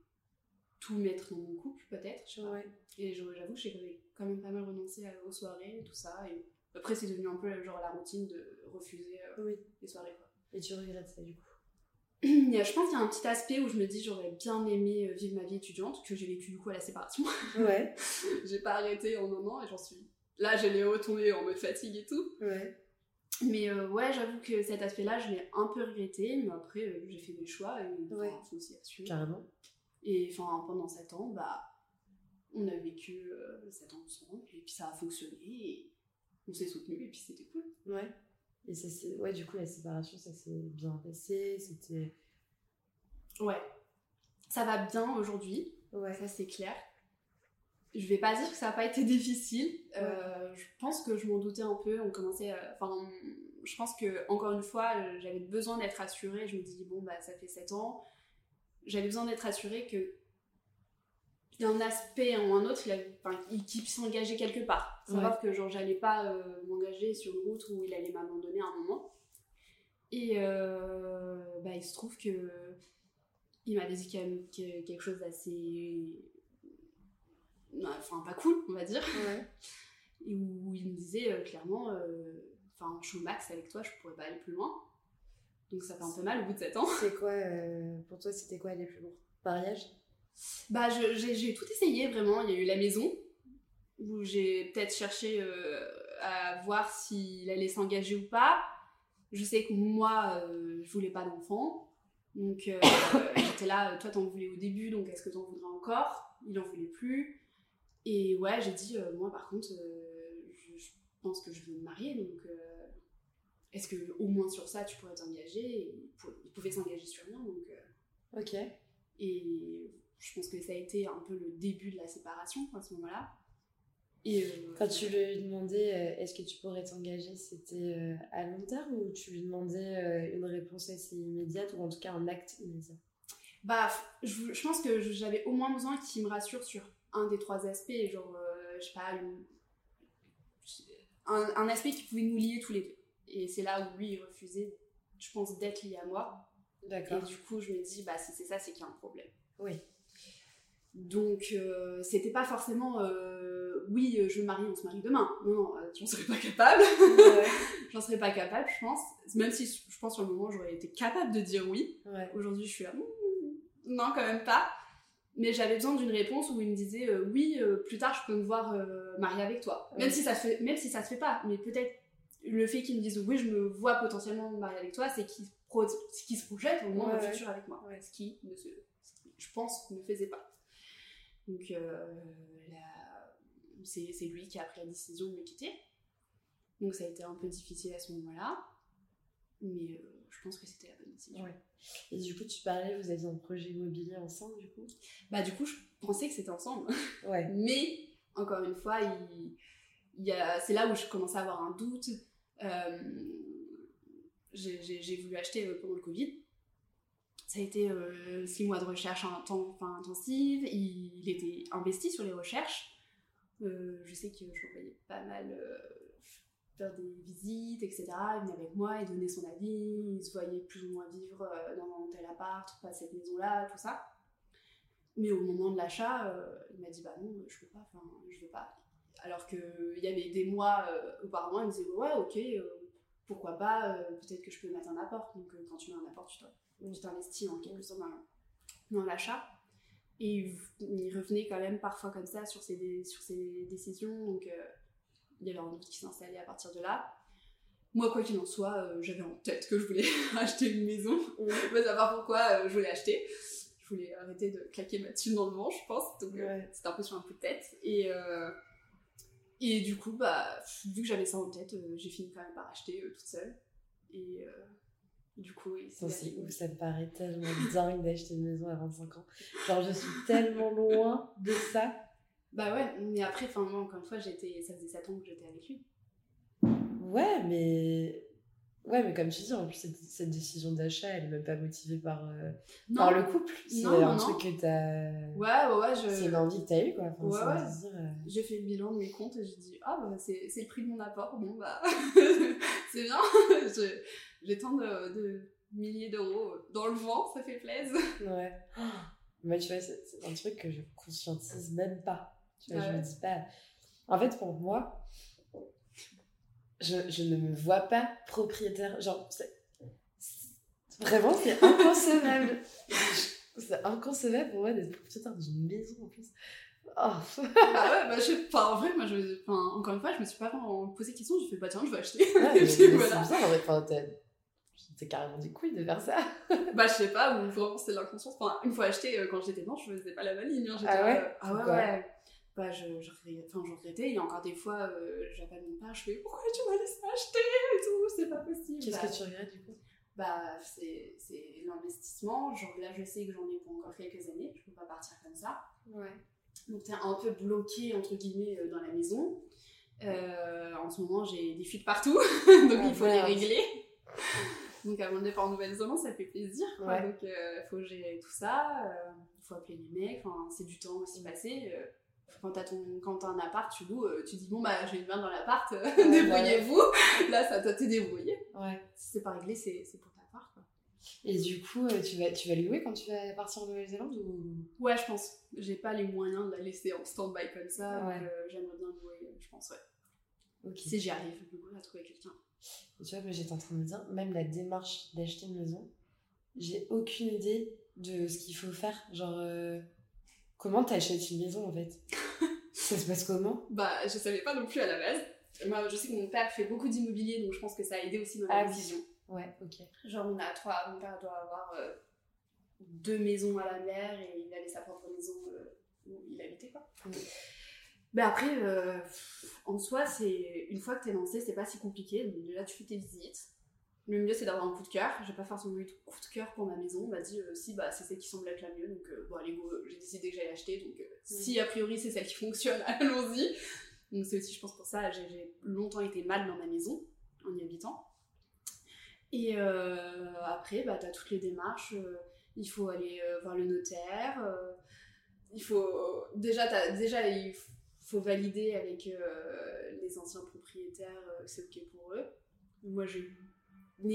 tout mettre dans mon couple, peut-être. je sais pas. Ouais. Et j'avoue que j'ai quand même pas mal renoncé à- aux soirées et tout ça. Et après, c'est devenu un peu genre la routine de refuser euh, Oui. les soirées. Quoi. Et tu regrettes ça du coup? Je pense qu'il y a un petit aspect où je me dis j'aurais bien aimé euh, vivre ma vie étudiante, que j'ai vécu du coup à la séparation. Ouais. j'ai pas arrêté en un an et j'en suis. Là, j'ai les retombées en mode fatigue et tout. Ouais. Mais euh, ouais, j'avoue que cet aspect-là, je l'ai un peu regretté, mais après, euh, j'ai fait mes choix et Ouais. faut aussi assumer. Carrément. Et enfin, pendant 7 ans, bah, on a vécu 7 ans ensemble, et puis ça a fonctionné, et on s'est soutenus, et puis c'était cool. Ouais. Et ça, c'est... Ouais, du coup, la séparation, ça s'est bien passé. C'était. Ouais. Ça va bien aujourd'hui, Ouais. ça c'est clair. Je vais pas dire que ça a pas été difficile. Euh, je pense que je m'en doutais un peu. On commençait. à- Enfin, je pense que encore une fois, euh, j'avais besoin d'être assurée. Je me dis bon bah ça fait 7 ans. J'avais besoin d'être assurée que d'un aspect ou un autre, il, avait- enfin, il- qu'il puisse s'engager quelque part. Savoir que genre j'allais pas euh, m'engager sur une route où il allait m'abandonner à un moment. Et euh, bah, il se trouve que il m'avait dit quand même que- quelque chose d'assez enfin pas cool on va dire Ouais. et où il me disait euh, clairement enfin je suis au max avec toi je pourrais pas aller plus loin donc ça fait un peu mal au bout de 7 ans. C'est quoi, euh, pour toi, c'était quoi aller plus loin Mariage bah j'ai tout essayé vraiment. Il y a eu la maison où j'ai peut-être cherché euh, à voir s'il allait s'engager ou pas. Je sais que moi euh, je voulais pas d'enfant. Donc euh, j'étais là toi t'en voulais au début donc est-ce que t'en voudrais encore? Il en voulait plus. Et ouais j'ai dit moi par contre je, je pense que je veux me marier donc est-ce que au moins sur ça tu pourrais t'engager et il pou- il pouvait s'engager sur rien donc euh, Ok. et je pense que ça a été un peu le début de la séparation à ce moment-là. Et euh, Quand tu lui demandais euh, est-ce que tu pourrais t'engager, c'était à long terme ou tu lui demandais une réponse assez immédiate ou en tout cas un acte immédiat? Bah, je, je pense que j'avais au moins besoin qu'il me rassure sur un des trois aspects, genre, je sais pas, une- un, un aspect qui pouvait nous lier tous les deux. Et c'est là où lui, il refusait, je pense, d'être lié à moi. Et D'accord. du coup, je me dis, bah, si c'est ça, c'est qu'il y a un problème. Oui. Donc, euh, c'était pas forcément, euh, oui, euh, je me marie, on se marie demain. Non, non, euh, j'en serais pas capable. Ouais. J'en serais pas capable, je pense. Même si je pense sur le moment, j'aurais été capable de dire oui. ouais. Aujourd'hui, je suis là, Hmm, non, quand même pas. Mais j'avais besoin d'une réponse où il me disait, euh, oui, plus tard, je peux me voir marier avec toi. Ouais. Même, si ça se fait, même si ça se fait pas. Mais peut-être le fait qu'il me dise, oui, je me vois potentiellement me marier avec toi, c'est qu'il pro- qui se projette au moins Ouais, le futur avec moi. Ouais. Ce qui, ne se, je pense, ne faisait pas. Donc, euh, c'est lui qui a pris la décision de me quitter. Donc, ça a été un peu difficile à ce moment-là. Mais euh, je pense que c'était la bonne décision. Ouais. Et du coup, tu parlais, vous aviez un projet immobilier ensemble, du coup? Bah, du coup, je pensais que c'était ensemble. Ouais. Mais, encore une fois, il, c'est là où je commençais à avoir un doute. Euh, j'ai, voulu acheter euh, pendant le Covid. Ça a été euh, six mois de recherche en temps, enfin, intensive. Il, était investi sur les recherches. Je sais que j'envoyais pas mal faire des visites, etc. Il venait avec moi, il donnait son avis, il se voyait plus ou moins vivre dans tel appart, pas cette maison-là, tout ça. Mais au moment de l'achat, il m'a dit bah non, je peux pas, enfin je veux pas. Alors qu'il y avait des mois euh, auparavant, il me disait ouais ok, euh, pourquoi pas, euh, peut-être que je peux mettre un apport. Donc quand tu mets un apport, tu t'in- tu t'investis en quelque sorte dans, dans l'achat. Et il, revenait quand même parfois comme ça sur ses, dé- sur ses décisions, donc il y avait un doute qui s'installait à partir de là. Moi, quoi qu'il en soit, euh, j'avais en tête que je voulais acheter une maison. Veux savoir pourquoi euh, je voulais acheter. Je voulais arrêter de claquer ma thune dans le vent, je pense. Donc, euh, c'était un peu sur un coup de tête. Et, et du coup, bah, vu que j'avais ça en tête, euh, j'ai fini quand même par acheter euh, toute seule. Et euh, du coup, oui, Ça, c'est ouf, ça me paraît tellement dingue d'acheter une maison à 25 ans. Genre, je suis tellement loin de ça. Bah ouais, mais après, enfin, moi, encore une fois, j'étais, ça faisait 7 ans que j'étais avec lui. Ouais, mais. Ouais, mais comme tu dis, en plus, cette, cette décision d'achat, elle est même pas motivée par, euh, par le couple. C'est un non, truc que t'as. Ouais, ouais, ouais, je... C'est une envie que t'as eue, quoi. Enfin, Ouais, ouais. dire, euh, J'ai fait le bilan de mes comptes et j'ai dit Ah, bah, c'est c'est le prix de mon apport. Bon, bah, c'est bien. J'ai tant de, de milliers d'euros dans le vent, ça fait plaisir. Ouais. Moi, tu vois, c'est un truc que je conscientise même pas. Tu vois, Ah je ouais. me dis pas. En fait, pour moi, je, je ne me vois pas propriétaire. Genre, c'est- vraiment, c'est inconcevable. Je- c'est inconcevable pour moi d'être propriétaire d'une maison en plus. Oh. bah ouais, bah, je, enfin, en vrai, moi, je, enfin, encore une fois, je me suis pas vraiment posé de questions. J'ai fait Bah, tiens, je vais acheter. Ouais, mais, mais voilà. bizarre, en. Enfin, t'as- t'es carrément des couilles de faire ça. Bah, je sais pas, ou vraiment c'est de l'inconscience. Enfin, une fois acheté, euh, quand j'étais dedans, je faisais pas la maligne. Hein, Ah ouais? euh, Ah ouais, ouais. Bah, je, je, regrettais- enfin, je regrettais. Il y a encore des fois, euh, j'appelle mon père, je fais Pourquoi tu m'as laissé acheter? et tout C'est pas possible. Qu'est-ce Bah, que tu regrettes du coup? Bah, c'est c'est l'investissement. Genre, là, je sais que j'en ai pour encore quelques années. Je peux pas partir comme ça. Ouais. Donc, t'es un peu bloqué, entre guillemets, euh, dans la maison. Euh, en ce moment, j'ai des fuites partout. donc, Ah, il faut les merde. régler. donc, avant de départ en Nouvelle-Zélande, ça fait plaisir. quoi. Ouais. Donc, il faut gérer tout ça. euh, Il faut appeler les mecs. C'est du temps aussi passé. Quand t'as ton quand t'as un appart, tu loues, euh, tu dis bon bah j'ai une merde dans l'appart, euh, Ouais, débrouillez-vous. Là, ça doit te débrouiller. Ouais. Si c'est pas réglé, c'est c'est pour ta part. Quoi. Et du coup, euh, tu vas, tu vas louer quand tu vas partir en Nouvelle-Zélande ou? Ouais, je pense. J'ai pas les moyens de la laisser en stand-by comme ça. Ouais. euh, J'aimerais bien louer, je pense, ouais. Ok. Si j'y arrive, je peux à trouver quelqu'un. Tu vois, moi, j'étais en train de me dire, même la démarche d'acheter une maison, j'ai aucune idée de ce qu'il faut faire. Genre, euh, comment t'achètes une maison en fait? Ça se passe comment? Bah, je savais pas non plus à la base. Moi, je sais que mon père fait beaucoup d'immobilier, donc je pense que ça a aidé aussi dans la Ah oui. décision. Ouais, ok. Genre, on a trois, mon père doit avoir euh, deux maisons à la mer et il avait sa propre maison euh, où il habitait, quoi. Mm. Mais après, euh, en soi, c'est une fois que t'es lancé, c'est pas si compliqué. Donc, déjà, tu fais tes visites. Le mieux, c'est d'avoir un coup de cœur. J'ai pas forcément eu de coup de cœur pour ma maison. On m'a dit, euh, si, bah, c'est celle qui semble être la mieux. Donc, euh, bon, allez, go, j'ai décidé que j'allais l'acheter. Donc, euh, si a priori c'est celle qui fonctionne, allons-y. Donc, c'est aussi, je pense, pour ça, j'ai longtemps été mal dans ma maison en y habitant. Et après, bah, tu as toutes les démarches. il faut aller voir le notaire. il faut. Déjà, t'as- déjà il faut valider avec les anciens propriétaires que c'est OK pour eux. Moi, j'ai négocié mon-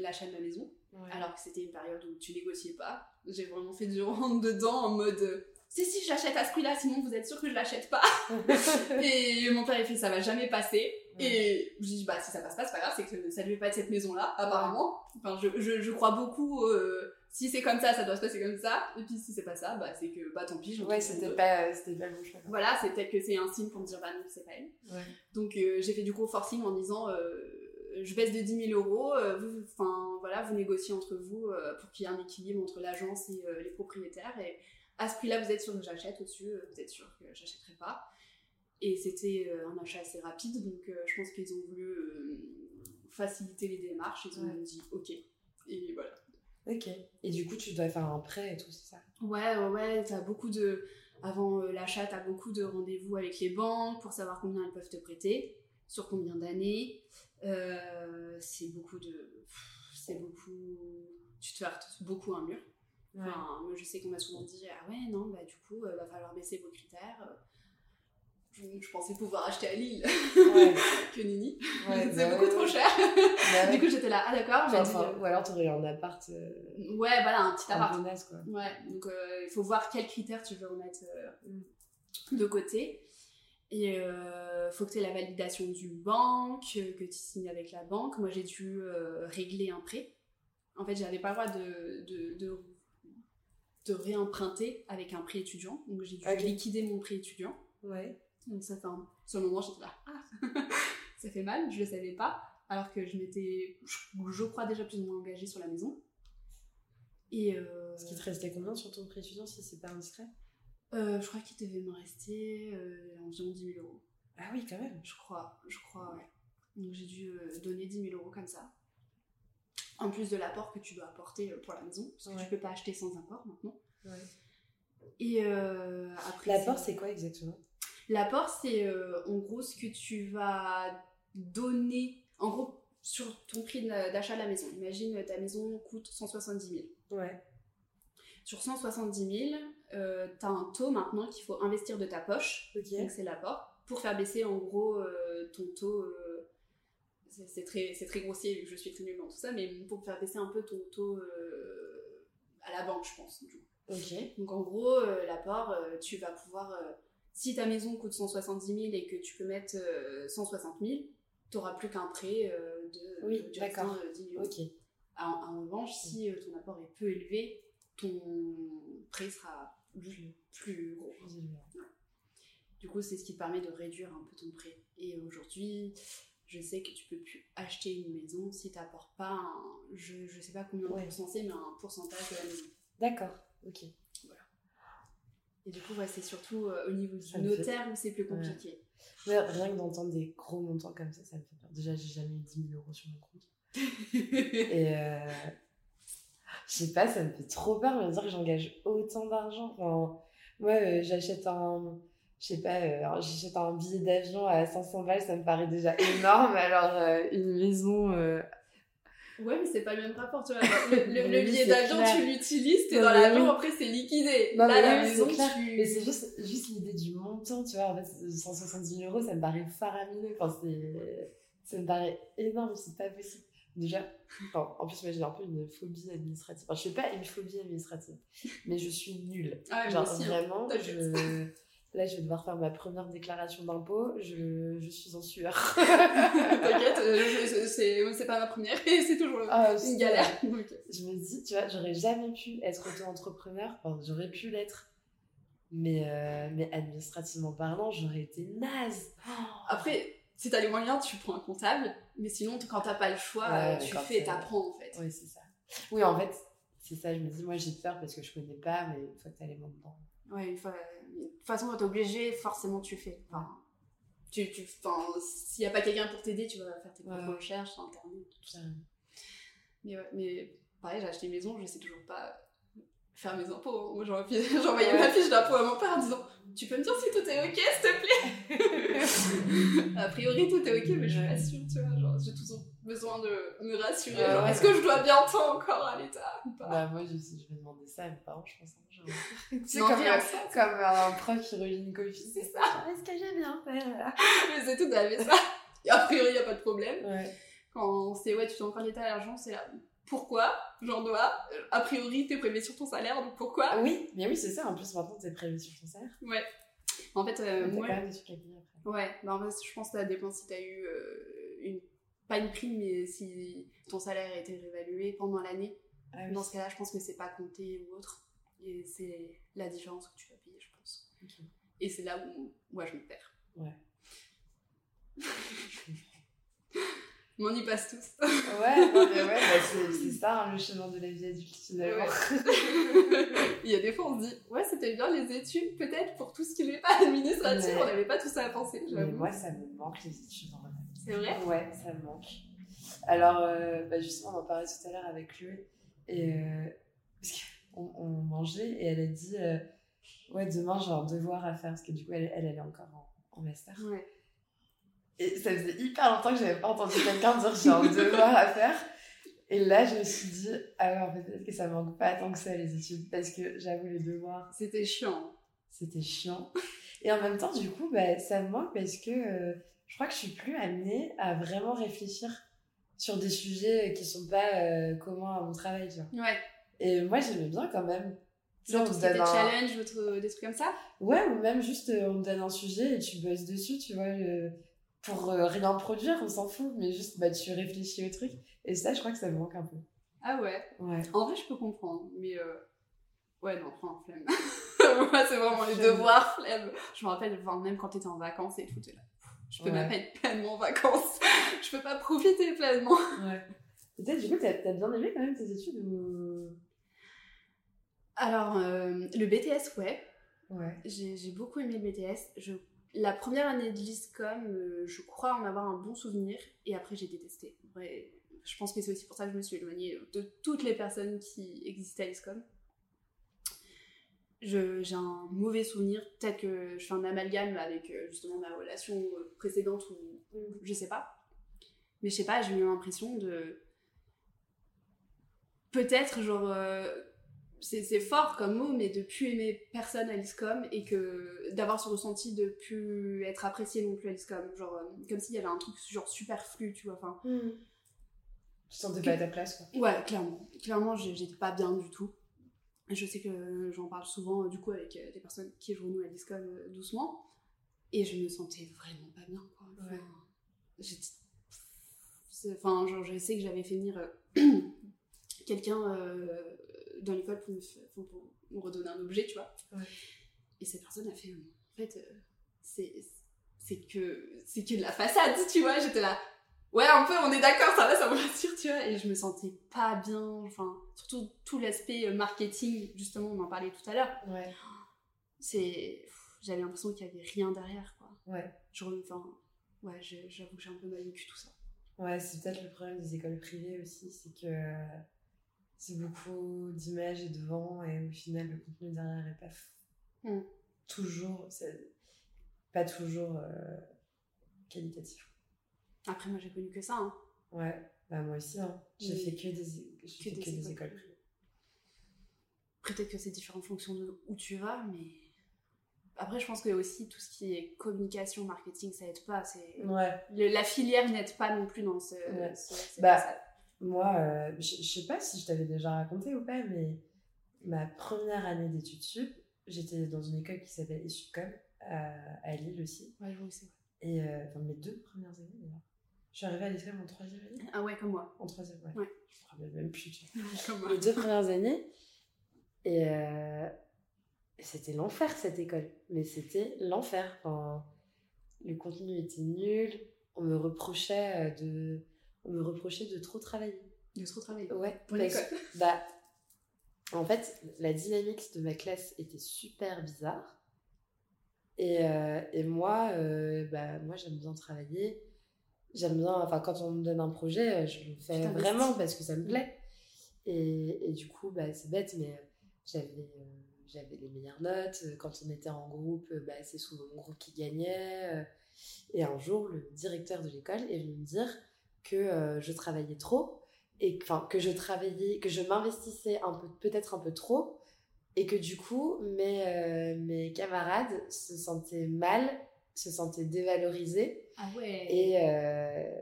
l'achat de ma maison, alors que c'était une période où tu négociais pas. J'ai vraiment fait du rentre dedans en mode. euh, si, si, je l'achète à ce prix-là, sinon vous êtes sûr que je l'achète pas. Et mon père, il fait ça va jamais passer. Et je dis, bah si ça passe pas, c'est pas grave, c'est que ça devait pas être cette maison-là, apparemment. Enfin, je, je, je crois beaucoup, euh, si c'est comme ça, ça doit se passer comme ça. Et puis si c'est pas ça, bah c'est que, bah tant pis, Ouais, une c'était pas, c'était pas bon choix. Voilà, c'est peut-être que c'est un signe pour me dire, bah non, c'est pas elle. Ouais. Donc euh, j'ai fait du gros forcing en disant, euh, je baisse de 10 000 euros, euh, enfin, voilà, vous négociez entre vous euh, pour qu'il y ait un équilibre entre l'agence et euh, les propriétaires. Et à ce prix-là, vous êtes sûr que j'achète, au-dessus, euh, vous êtes sûr que j'achèterai pas. Et c'était euh, un achat assez rapide, donc euh, je pense qu'ils ont voulu euh, faciliter les démarches. Ils ont Ouais. dit OK. Et voilà. Ok. Et du coup, tu dois faire un prêt et tout, c'est ça? Ouais, ouais, ouais, t'as beaucoup de. Avant euh, l'achat, t'as beaucoup de rendez-vous avec les banques pour savoir combien elles peuvent te prêter, sur combien d'années. Euh, c'est beaucoup de. C'est beaucoup. Tu te heurtes beaucoup un mur. Enfin, moi, je sais qu'on m'a souvent dit Ah ouais, non, bah du coup, euh, va falloir baisser vos critères. Je, pensais pouvoir acheter à Lille Ouais. que Nini. Ouais, c'est bah beaucoup ouais, trop cher. Bah du coup, j'étais là Ah d'accord, j'ai Enfin, dit, ou alors t'aurais eu un appart euh, euh, Ouais, voilà, un petit appart. quoi. Ouais, donc euh, il faut voir quels critères tu veux remettre euh, de côté. Et euh, faut que tu aies la validation du banque, euh, que tu signes avec la banque. Moi, j'ai dû euh, régler un prêt. En fait, j'avais pas le droit de, de, de, de réemprunter avec un prêt étudiant. Donc, j'ai dû liquider mon prêt étudiant. Ouais. Donc, ça fait un... Sur le moment, j'étais là. Ah ça fait mal, je le savais pas. Alors que je m'étais, je, crois, déjà plus ou moins engagée sur la maison. Et. euh, Est-ce qu'il te restait combien sur ton prêt étudiant si c'est pas indiscret? Euh, je crois qu'il devait me rester euh, environ 10 000 euros. Ah oui, quand même. Je crois, je crois, ouais. Donc j'ai dû euh, donner 10 000 euros comme ça. En plus de l'apport que tu dois apporter euh, pour la maison, parce que Ouais. tu peux pas acheter sans apport maintenant. Ouais. Et après. L'apport, c'est quoi exactement? L'apport, c'est euh, en gros ce que tu vas donner. En gros, sur ton prix d'a- d'achat de la maison. Imagine ta maison coûte 170 000. Ouais. Sur 170 000, euh, tu as un taux maintenant qu'il faut investir de ta poche. Donc c'est l'apport, pour faire baisser en gros euh, ton taux. euh, c'est très, très grossier je suis très nulle dans tout ça, mais pour faire baisser un peu ton taux à la banque, je pense. du coup. Ok. Donc en gros, l'apport, tu vas pouvoir. Si ta maison coûte 170 000 et que tu peux mettre euh, 160 000, tu n'auras plus qu'un prêt euh, de, Oui, de euh, 10 000 euros. Ok. En, revanche, si euh, ton apport est peu élevé, ton prêt sera plus, plus gros. Du coup, c'est ce qui te permet de réduire un peu ton prêt. Et aujourd'hui, je sais que tu peux plus acheter une maison si tu n'apportes pas un, je, je sais pas combien de Ouais. c'est, mais un pourcentage de la maison. D'accord. Ok. Et du coup, ouais, c'est surtout euh, au niveau du fait- notaire où c'est plus compliqué. Ouais, rien que d'entendre des gros montants comme ça, ça me fait peur. Déjà, j'ai jamais eu 10 000 euros sur mon compte. Et euh, je sais pas, ça me fait trop peur de me dire que j'engage autant d'argent. Enfin, moi, euh, j'achète un. Je sais pas, j'achète un billet d'avion à 500 balles, ça me paraît déjà énorme. Alors, une maison. Ouais, mais c'est pas le même rapport, tu vois. Le, le- le Oui, billet d'avion, tu l'utilises, t'es dans l'avion, après c'est liquidé. Non, Là, mais la oui, maison, tu... Mais c'est juste, juste l'idée du montant, tu vois. En fait, 170 000 euros, ça me paraît faramineux. Enfin, c'est, ça me paraît énorme, c'est pas possible. Déjà, enfin, en plus, moi j'ai un peu une phobie administrative. Enfin, je fais pas une phobie administrative, mais je suis nulle. Ah, ouais, Genre, aussi, hein. vraiment, je... là, je vais devoir faire ma première déclaration d'impôt. Je... je suis en sueur. T'inquiète, euh, c'est pas ma première et c'est toujours Ah, une c'est- galère. Je me dis, tu vois, j'aurais jamais pu être auto-entrepreneur. Enfin, j'aurais pu l'être. Mais, euh, mais administrativement parlant, j'aurais été naze. Après, si t'as les moyens, tu prends un comptable, mais sinon, quand t'as pas le choix, Ouais, euh, tu fais, c'est- t'apprends en fait. Oui, c'est ça. Oui, en fait, c'est ça. Je me dis, moi, j'ai peur parce que je connais pas, mais une fois que t'as les mains dedans. Ouais, une fois. De toute façon, quand t'es obligé, forcément, tu fais. Enfin, tu, tu, s'il y a pas quelqu'un pour t'aider, tu vas faire tes propres Ouais. recherches sur internet. tout ça. Mais, ouais, mais pareil, j'ai acheté une maison, je sais toujours pas faire mes impôts. hein. Moi, j'envoyais ma fiche d'impôt à mon père en disant Tu peux me dire si tout est ok, s'il te plaît A priori, tout est ok, mais je suis pas sûre, tu vois. Genre, j'ai toujours besoin de me rassurer. Ouais. est-ce que je dois bientôt encore à l'État ou pas? Bah, moi, je, je vais demander ça à mes parents, je pense. hein, genre. c'est Non, comme, rien, ça, comme un prof qui relit une copie. C'est ça. Est-ce que j'ai bien fait? Là Mais c'est tout, t'avais ça. Et a priori, il a pas de problème. Ouais. Quand c'est ouais, tu dois encore l'État à l'argent, c'est là. Pourquoi? J'en dois. A priori, t'es prélevé sur ton salaire, donc pourquoi? Ah oui, mais oui, c'est ça. En plus, maintenant, t'es prévu sur ton salaire. Ouais. En fait, euh, moi, quand même des trucs à payer après. Ouais, bah en fait, je pense que ça dépend si t'as eu euh, une. Pas une prime, mais si ton salaire a été réévalué pendant l'année. Ah oui. Dans ce cas-là, je pense que c'est pas compté ou autre. Et c'est la différence que tu vas payer, je pense. Et c'est là où moi je me perds. Mais on y passe tous. Ouais, non, mais ouais, bah, c'est ça hein, le chemin de la vie adulte finalement. Il y a des fois, on se dit, ouais, c'était bien les études, peut-être, pour tout ce qui n'est pas administratif, Mais- on n'avait pas tout ça à penser, Mais moi, ça me manque les études vrai. C'est vrai? Ouais, ça me manque. Alors, euh, bah, justement, on en parlait tout à l'heure avec Chloé. Et euh, parce qu'on on mangeait et elle a dit euh, Ouais, demain j'ai un devoir à faire. Parce que du coup, elle, elle, elle est encore en, en master. Ouais. Et ça faisait hyper longtemps que j'avais pas entendu quelqu'un dire J'ai un devoir à faire. Et là, je me suis dit Ah ouais, en fait, peut-être que ça manque pas tant que ça les études. Parce que j'avoue, les devoirs, C'était chiant. c'était chiant. Et en même temps, du coup, bah, ça me manque parce que je crois que je suis plus amenée à vraiment réfléchir sur des sujets qui sont pas euh, communs à mon travail, tu vois. Ouais. Et moi, j'aimais bien quand même. Tu on te donne un- challenge, votre- des trucs comme ça Ouais, ou même juste, euh, on te donne un sujet et tu bosses dessus, tu vois, euh, pour euh, rien produire, on s'en fout, mais juste, bah, tu réfléchis au truc. Et ça, je crois que ça me manque un peu. Ah ouais. Ouais. En vrai, je peux comprendre, mais euh... ouais, non, enfin, flemme. Moi, c'est vraiment les devoirs, flemme. Je me rappelle, même quand t'étais en vacances et tout, t'es là. Je peux Ouais. même pas être pleinement en vacances. je peux pas profiter pleinement. Ouais. Peut-être, du coup, t'as t'as bien aimé quand même tes études ou... Alors, euh, le BTS, ouais. Ouais. J'ai j'ai beaucoup aimé le BTS. Je... La première année de l'ISCOM, euh, je crois en avoir un bon souvenir. Et après, j'ai détesté. Je pense que c'est aussi pour ça que je me suis éloignée de toutes les personnes qui existaient à l'ISCOM. Je- J'ai un mauvais souvenir. Peut-être que je fais un amalgame avec euh, justement ma relation euh, précédente ou ou je sais pas. Mais je sais pas, j'ai eu l'impression de. Peut-être, genre. euh, c'est fort comme mot, mais de plus aimer personne à l'ISCOM et que d'avoir ce ressenti de plus être apprécié non plus à l'ISCOM. Genre, euh, comme s'il y avait un truc genre superflu, tu vois. Enfin, Tu te sentais pas à ta place, quoi. ouais, clairement. Clairement, j'étais pas bien du tout. Je sais que j'en parle souvent, euh, du coup, avec euh, des personnes qui renouent à euh, doucement. Et je me sentais vraiment pas bien, quoi. Enfin, Ouais. genre, je sais que j'avais fait venir euh, quelqu'un euh, dans l'école pour pour- pour me redonner un objet, tu vois. Ouais. Et cette personne a fait, euh, en fait, euh, c'est c'est que c'est que de la façade, tu vois. J'étais là, ouais, un peu, on est d'accord, ça va, ça me rassure, tu vois. Et je me sentais pas bien, enfin, surtout tout l'aspect euh, marketing, justement, on en parlait tout à l'heure. Ouais. C'est, j'avais l'impression qu'il y avait rien derrière, quoi. Ouais. Je, enfin, ouais, j'ai- j'avoue que j'ai un peu mal vécu tout ça. Ouais, c'est peut-être le problème des écoles privées aussi, c'est que c'est beaucoup d'images et de vent et au final le contenu derrière est pas Mm. toujours, pas toujours euh, qualitatif. Après, moi, j'ai connu que ça, hein. Ouais, bah moi aussi, hein. j'ai fait que des, que des écoles privées. Peut-être que c'est différent en fonction de où tu vas, mais après, je pense que aussi tout ce qui est communication, marketing, ça aide pas. C'est Ouais, Le- la filière n'aide pas non plus dans ce. Ouais. ce- Bah, moi, euh, je sais pas si je t'avais déjà raconté ou pas, mais ma première année d'études sup, j'étais dans une école qui s'appelle Isupcom à, à Lille aussi. Ouais, je vois c'est. Et euh, enfin, mes deux premières années d'ailleurs. Je suis arrivée à l'ISCOM en troisième année. Ah ouais, comme moi. En troisième, ouais. Ouais. Je me rappelle même plus. comme moi. Les deux premières années. Et euh, c'était l'enfer cette école. Mais c'était l'enfer. Enfin, le contenu était nul. On me reprochait euh, de, on me reprochait de trop travailler. De trop travailler. Ouais. Pour l'école. Bah, en fait, la dynamique de ma classe était super bizarre. Et, euh, et moi, euh, bah, moi j'aime bien travailler. J'aime bien, enfin, quand on me donne un projet, euh, je le fais vraiment parce que ça me plaît. Et, et du coup, bah, c'est bête, mais euh, j'avais euh, j'avais les meilleures notes. Quand on était en groupe, bah, c'est souvent mon groupe qui gagnait. Et un jour, le directeur de l'école est venu me dire que euh, je travaillais trop et que- enfin que je travaillais, que je m'investissais un peu, peut-être un peu trop, et que du coup mes euh, mes camarades se sentaient mal, se sentaient dévalorisés Ah ouais. et euh,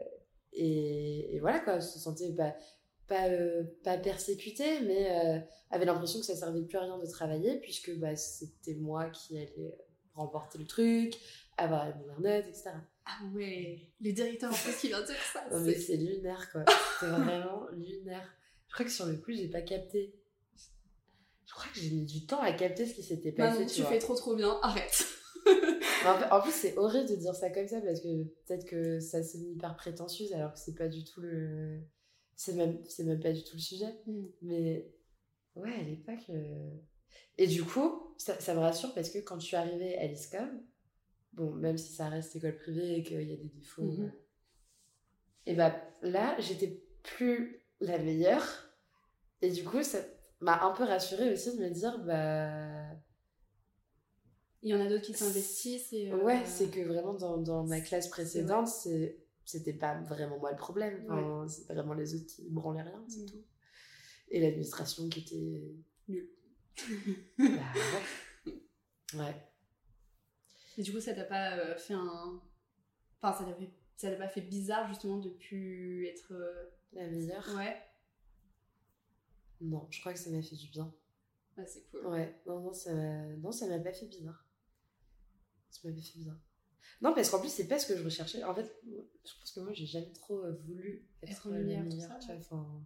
et, et voilà quoi, se sentaient pas pas euh, pas persécutés, mais euh, avaient l'impression que ça servait plus à rien de travailler puisque bah c'était moi qui allais remporter le truc, avoir la note, etc. Ah ouais. Les directeurs en plus qui viennent dire ça. Non, mais c'est- c'est lunaire, quoi. C'était vraiment lunaire. Je crois que sur le coup, j'ai pas capté. Je crois que j'ai mis du temps à capter ce qui s'était Non, passé. non, tu tu fais trop trop bien. Arrête. en, plus, c'est horrible de dire ça comme ça parce que peut-être que ça sonne hyper prétentieuse alors que c'est pas du tout le. C'est même, c'est même pas du tout le sujet. Mm. Mais ouais, à l'époque. euh, Et du coup, ça, ça me rassure parce que quand je suis arrivée à l'ISCOM, bon, même si ça reste école privée et qu'il y a des défauts, Mhm. et bah là, j'étais plus la meilleure. Et du coup, ça m'a un peu rassurée aussi de me dire, bah. Il y en a d'autres qui s'investissent et. euh, Ouais, c'est que vraiment dans, dans ma classe précédente, c'est c'était pas vraiment moi le problème. Enfin, C'est vraiment les autres qui branlaient rien, c'est Mm. tout. Et l'administration qui était. Nulle. bah ouais. Ouais. Et du coup, ça t'a pas euh, fait un. Enfin, ça t'a fait... ça t'a pas fait bizarre justement de plus être. euh, La meilleure Ouais, Non, je crois que ça m'a fait du bien. Ah, c'est cool. Ouais, non, non, ça m'a non, ça m'a pas fait bizarre. Ça m'a pas fait bizarre. Non, parce qu'en plus, c'est pas ce que je recherchais. En fait, je pense que moi, j'ai jamais trop euh, voulu être, Être euh, tu vois. Enfin,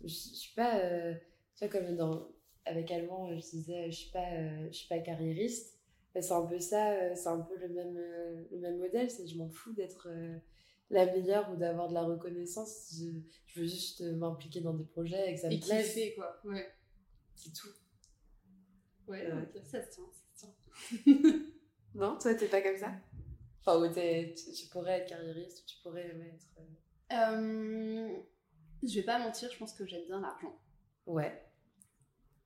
je, je suis pas. euh, tu vois, comme dans, avec Allemand, je disais, je suis pas, euh, je suis pas carriériste. C'est un peu ça, c'est un peu le même, euh, le même modèle. C'est je m'en fous d'être la meilleure ou d'avoir de la reconnaissance. Je, je veux juste m'impliquer dans des projets et que ça me Et plaise. kiffer, quoi. Ouais. C'est tout. Ouais, Ouais. ça se tient, ça se tient. Non, toi, t'es pas comme ça Enfin, où t'es- tu, tu pourrais être carriériste ou tu pourrais ouais, être. euh, Euh, je vais pas mentir, je pense que j'aime bien l'argent. Ouais.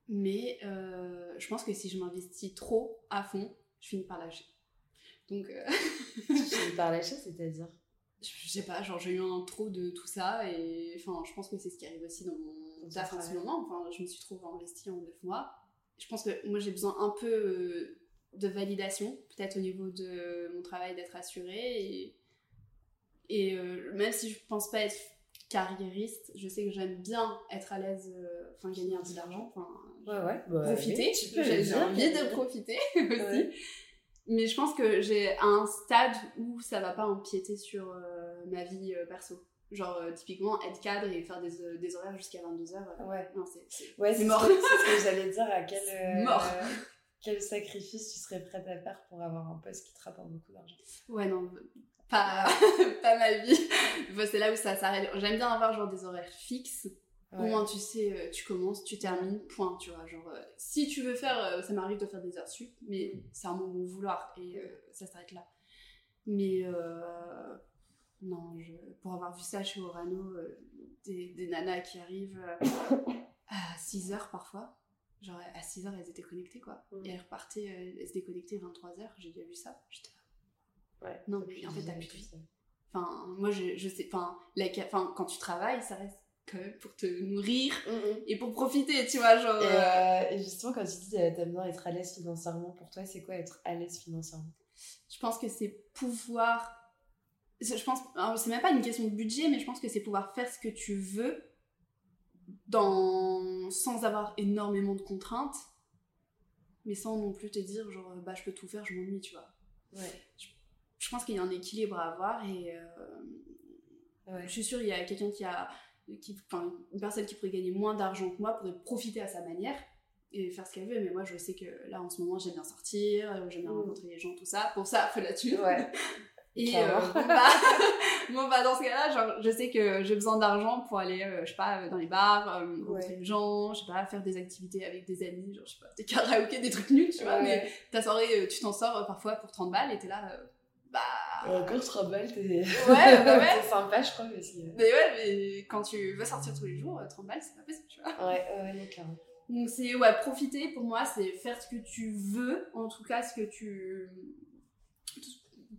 Mais euh, je pense que si je m'investis trop à fond, je finis par lâcher. Donc, euh, tu finis par lâcher, c'est-à-dire? Je sais pas, genre j'ai eu un trop de tout ça et enfin, je pense que c'est ce qui arrive aussi dans mon taf en ce moment. Enfin, je me suis trop investie en 9 mois. Je pense que moi j'ai besoin un peu euh, de validation, peut-être au niveau de mon travail d'être assurée. Et, et euh, même si je pense pas être carriériste, je sais que j'aime bien être à l'aise, euh, enfin gagner un peu d'argent, enfin Ouais, ouais. Bah, profiter. oui, J'ai envie de profiter aussi. Mais je pense que j'ai un stade où ça va pas empiéter sur euh, ma vie perso. Genre, euh, typiquement, être cadre et faire des, euh, des horaires jusqu'à 22h. Ouais. Non, c'est. Ouais, c'est mort. ce que- c'est ce que j'allais dire. À quel, Mort. Quel sacrifice tu serais prête à faire pour avoir un poste qui te rapporte beaucoup d'argent Ouais, non, pas, pas ma vie. C'est là où ça s'arrête. J'aime bien avoir genre des horaires fixes. Au moins, tu sais, euh, tu commences, tu termines, point, tu vois. Genre, euh, si tu veux faire, euh, ça m'arrive de faire des heures sup, mais c'est mon bon vouloir et euh, ça s'arrête là. Mais non, je, pour avoir vu ça chez Orano, des, des nanas qui arrivent à 6 heures parfois. Genre, à 6 heures, elles étaient connectées, quoi. Mm. Et elles repartaient, euh, elles se déconnectaient 23 heures. J'ai déjà vu ça. J'étais. Ouais. Non, puis en fait, t'as plus de vie. Enfin, moi, je, je sais, enfin, la, enfin, quand tu travailles, ça reste quand même pour te nourrir et pour profiter, tu vois, genre. Et, euh, euh, et justement, quand tu dis t'aimes bien être à l'aise financièrement, pour toi, c'est quoi être à l'aise financièrement? Je pense que c'est pouvoir. Je pense, c'est même pas une question de budget, mais je pense que c'est pouvoir faire ce que tu veux dans... sans avoir énormément de contraintes, mais sans non plus te dire, genre, bah, je peux tout faire, je m'ennuie, tu vois. Ouais. Je pense qu'il y a un équilibre à avoir et. euh, Ouais. Je suis sûre il y a quelqu'un qui a, qui, une personne qui pourrait gagner moins d'argent que moi pourrait profiter à sa manière et faire ce qu'elle veut. Mais moi, je sais que là, en ce moment, j'aime bien sortir, euh, j'aime bien Mm. rencontrer les gens, tout ça. Pour ça, faut la thune. Ouais. Et euh, bon, bah, bon, bah, dans ce cas-là, genre, je sais que j'ai besoin d'argent pour aller, euh, je sais pas, dans les bars, euh, rencontrer Ouais. les gens, je sais pas, faire des activités avec des amis, genre, je sais pas, des karaokés, des trucs nuls, tu vois. Mais Ouais. ta soirée, euh, tu t'en sors euh, parfois pour 30 balles et t'es là, euh, bah. Et Encore 30 balles, t'es Ouais, bah ouais. t'es sympa, je crois. Mais ouais, mais quand tu veux sortir tous les jours, euh, 30 balles, c'est pas possible, tu vois. Ouais, ouais, ouais, clairement. Donc c'est, ouais, profiter pour moi, c'est faire ce que tu veux, en tout cas ce que tu.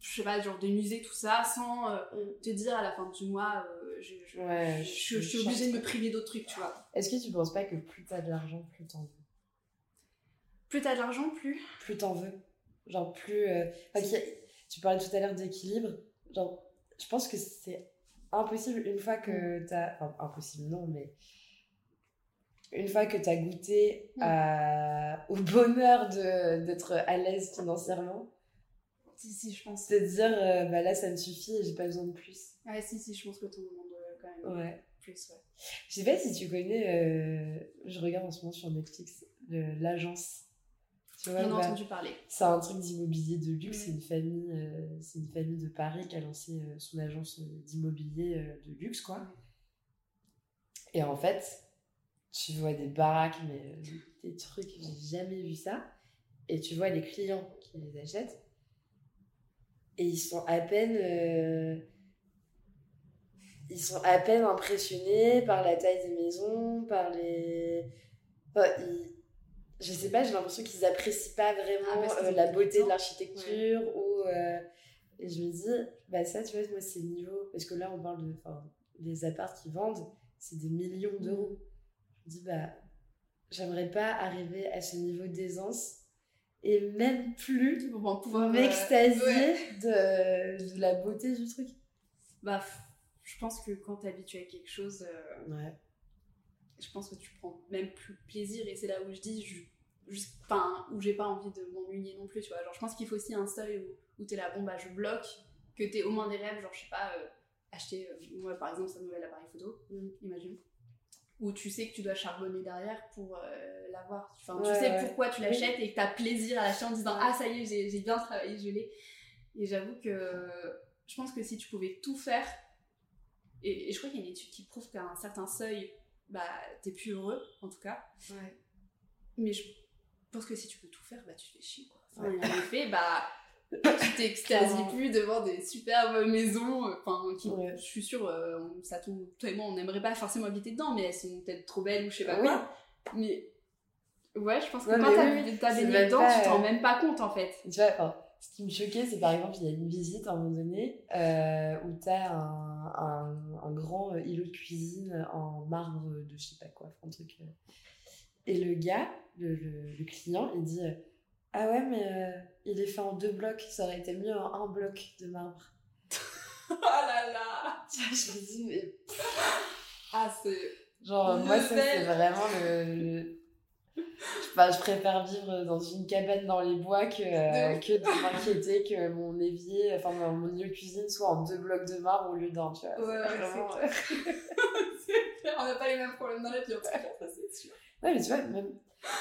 Je sais pas, genre de musée, tout ça, sans euh, te dire à la fin du mois, euh, je, je, Ouais, je, je- je suis obligée de me priver d'autres trucs, tu vois. Est-ce que tu penses pas que plus t'as de l'argent, plus t'en veux? Plus t'as de l'argent, plus? Plus t'en veux Genre, plus. euh, enfin, a- Tu parlais tout à l'heure d'équilibre. Genre, je pense que c'est impossible une fois que t'as. Enfin, impossible, non, mais. Une fois que t'as goûté Mm. à- au bonheur de- d'être à l'aise financièrement, Si, si, je pense. de te dire, euh, bah là, ça me suffit et j'ai pas besoin de plus. Ouais, si, si, je pense que tout le monde euh, quand même Ouais. plus, ouais. Je sais pas si tu connais, euh, je regarde en ce moment sur Netflix, l'agence. Tu vois, bah, entendu parler. c'est un truc d'immobilier de luxe. C'est une famille, euh, c'est une famille de Paris qui a lancé euh, son agence euh, d'immobilier euh, de luxe, quoi. Et en fait, tu vois des baraques, mais euh, des trucs, j'ai jamais vu ça. Et tu vois les clients qui les achètent. Et ils sont à peine. euh, ils sont à peine impressionnés par la taille des maisons, par les. Enfin, ils- Je sais pas, j'ai l'impression qu'ils apprécient pas vraiment Ah, euh, la beauté de l'architecture ou. euh, Et je me dis, bah ça, tu vois, moi, c'est le niveau. Parce que là, on parle de. Enfin, les apparts qu'ils vendent, c'est des millions d'euros. Je me dis, bah, j'aimerais pas arriver à ce niveau d'aisance et même plus Pour pouvoir, euh, m'extasier ouais. de, de la beauté du truc. Bah, je pense que quand t'es habitué à quelque chose, euh, Ouais. je pense que tu prends même plus plaisir et c'est là où je dis je, enfin où j'ai pas envie de m'ennuyer non plus tu vois genre je pense qu'il faut aussi un seuil où, où t'es là bon bah je bloque que t'aies au moins des rêves genre je sais pas euh, acheter euh, moi par exemple un nouvel appareil photo imagine où tu sais que tu dois charbonner derrière pour euh, l'avoir. Enfin tu sais ouais. pourquoi tu l'achètes et que t'as plaisir à l'acheter en disant ah ça y est j'ai bien travaillé je l'ai. Et j'avoue que je pense que si tu pouvais tout faire et, et je crois qu'il y a une étude qui prouve qu'à un certain seuil bah t'es plus heureux en tout cas. Mais je pense que si tu peux tout faire bah tu te fais chier quoi. Enfin, en effet bah tu t'extasies plus devant des superbes maisons enfin Ouais. je suis sûre euh, on- ça toi et moi on n'aimerait pas forcément habiter dedans mais elles sont peut-être trop belles ou je sais pas Oui. quoi mais ouais je pense que quand t'as oui, t'as baigné dedans pas, tu t'en rends euh, même pas compte en fait Tu vois, enfin, ce qui me choquait, c'est par exemple, il y a une visite à un moment donné euh, où tu as un, un, un grand îlot de cuisine en marbre de je sais pas quoi, un truc. euh. Et le gars, le, le, le client, il dit Ah ouais, mais euh, il est fait en deux blocs, ça aurait été mieux en un bloc de marbre. oh là là Tu vois, je me dis, mais ah c'est Genre, Le moi, ça, c'est vraiment le. le- Enfin, je préfère vivre dans une cabane dans les bois que, euh, De ouf. que de m'inquiéter que mon évier, enfin mon lieu de cuisine soit en deux blocs de marbre au lieu d'un, tu vois. Ouais, vraiment- c'est C'est clair, on n'a pas les mêmes problèmes dans la vie en tout cas ça c'est sûr Ouais, mais tu vois, même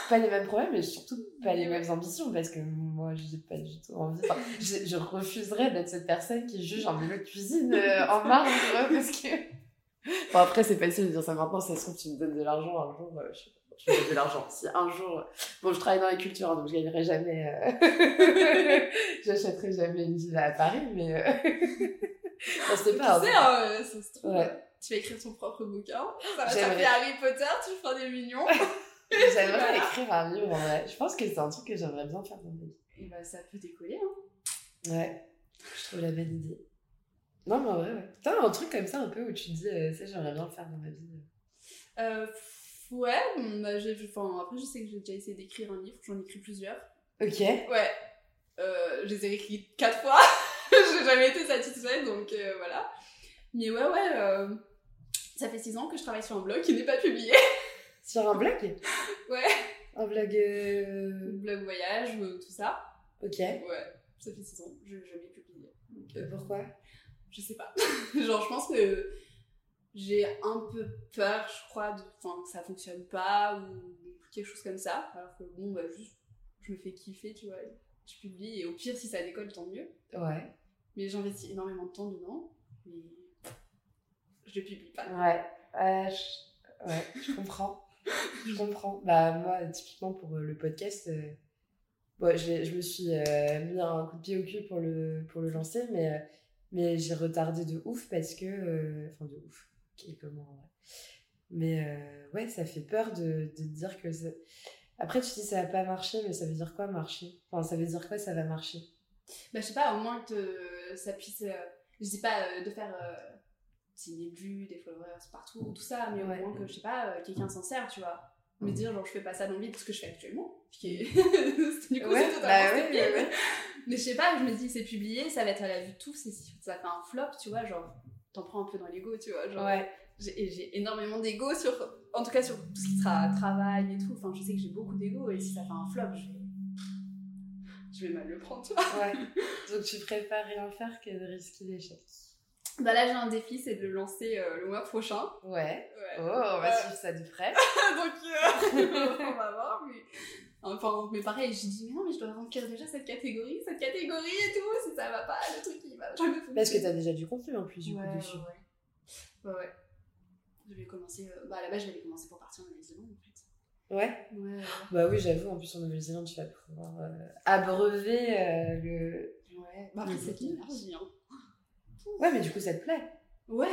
pas les mêmes problèmes, mais surtout pas les mêmes ambitions parce que moi, j'ai pas du tout envie. Enfin, je, je refuserais d'être cette personne qui juge un lieu de cuisine euh, en vois, parce que. Bon, après, c'est facile de dire ça maintenant, ça se trouve, tu me donnes de l'argent un jour, euh, je je donne de l'argent. Si un jour. Bon, je travaille dans la culture, hein, donc je gagnerai jamais. euh, J'achèterai jamais une villa à Paris, mais. euh, non, c'était tu pas. sais hein, euh, ça se trouve Ouais. euh, tu vas écrire ton propre bouquin ça va s'appeler Harry Potter tu feras des millions J'aimerais Voilà. écrire un livre, en vrai. Je pense que c'est un truc que j'aimerais bien faire dans ma vie. et bah ça peut décoller hein. Ouais, je trouve la bonne idée. Non, mais en vrai, ouais. T'as un truc comme ça un peu où tu te dis, euh, ça, j'aimerais bien le faire dans ma vie. Euh, ouais, bon, bah, j'ai, enfin, après je sais que j'ai déjà essayé d'écrire un livre, j'en ai écrit plusieurs. Ok. Ouais, euh, je les ai écrits quatre fois, j'ai jamais été satisfaite, donc euh, voilà. Mais ouais, ouais, euh, ça fait six ans que je travaille sur un blog qui n'est pas publié. Sur un blog Ouais. Un blog. euh, blog voyage, euh, tout ça. Ok. Ouais, ça fait six ans, je l'ai jamais publié. Euh, euh, pourquoi? je sais pas. Genre, je pense que j'ai un peu peur, je crois, de, que ça fonctionne pas ou quelque chose comme ça. Alors que bon, bah, juste, je me fais kiffer, tu vois. Je publie et au pire, si ça décolle, tant mieux. Ouais. Mais j'investis énormément de temps dedans. Mais je le publie pas. Ouais. Je... ouais, je comprends. Je comprends. Bah, moi, typiquement pour euh, le podcast, euh, bon, j'ai- je me suis euh, mis un coup de pied au cul pour le, pour le lancer, mais, euh, mais j'ai retardé de ouf parce que. euh, Enfin, de ouf. Ok, comment. ouais. Mais euh, ouais, ça fait peur de, de dire que. Après, tu dis ça va pas marcher, mais ça veut dire quoi marcher? Enfin, ça veut dire quoi ça va marcher? Bah, je sais pas, au moins que ça puisse. euh, je dis pas euh, de faire. Signer de vues, des followers partout, tout ça, mais Ouais. au moins que, je sais pas, euh, quelqu'un s'en sert, tu vois. Me dire, genre, je fais pas ça dans le vide, ce que je fais actuellement. Qui est... du coup, c'est totalement bah ouais, stupide. ouais, ouais. Mais je sais pas, je me dis, c'est publié, ça va être à la vue de tous, et si ça fait un flop, tu vois, genre, t'en prends un peu dans l'ego, tu vois. Genre, Ouais. j'ai, et j'ai énormément d'ego sur, en tout cas sur tout ce qui sera travail et tout. Enfin, je sais que j'ai beaucoup d'ego, et si ça fait un flop, je vais, je vais mal le prendre, tu vois. Ouais. Donc, tu préfères rien faire que de risquer l'échec. Bah là, j'ai un défi, c'est de le lancer euh, le mois prochain. Ouais. Ouais. Oh, on va Ouais. suivre ça de près. Donc, euh, on va voir, mais Enfin, mais pareil, j'ai dit, mais non, mais je dois remplir déjà cette catégorie, cette catégorie et tout, si ça va pas, le truc il va jamais. Parce que t'as déjà du contenu en plus, du ouais, coup, dessus. Ouais, ouais. ouais, ouais. Je vais commencer, euh, bah là-bas, je vais commencer pour partir en Nouvelle-Zélande en fait. Ouais. Bah oui, j'avoue, en plus en Nouvelle-Zélande, tu vas pouvoir euh, abreuver euh, le. Ouais, bah c'est l'énergie, hein. Ouais, mais du coup, ça te plaît. Ouais,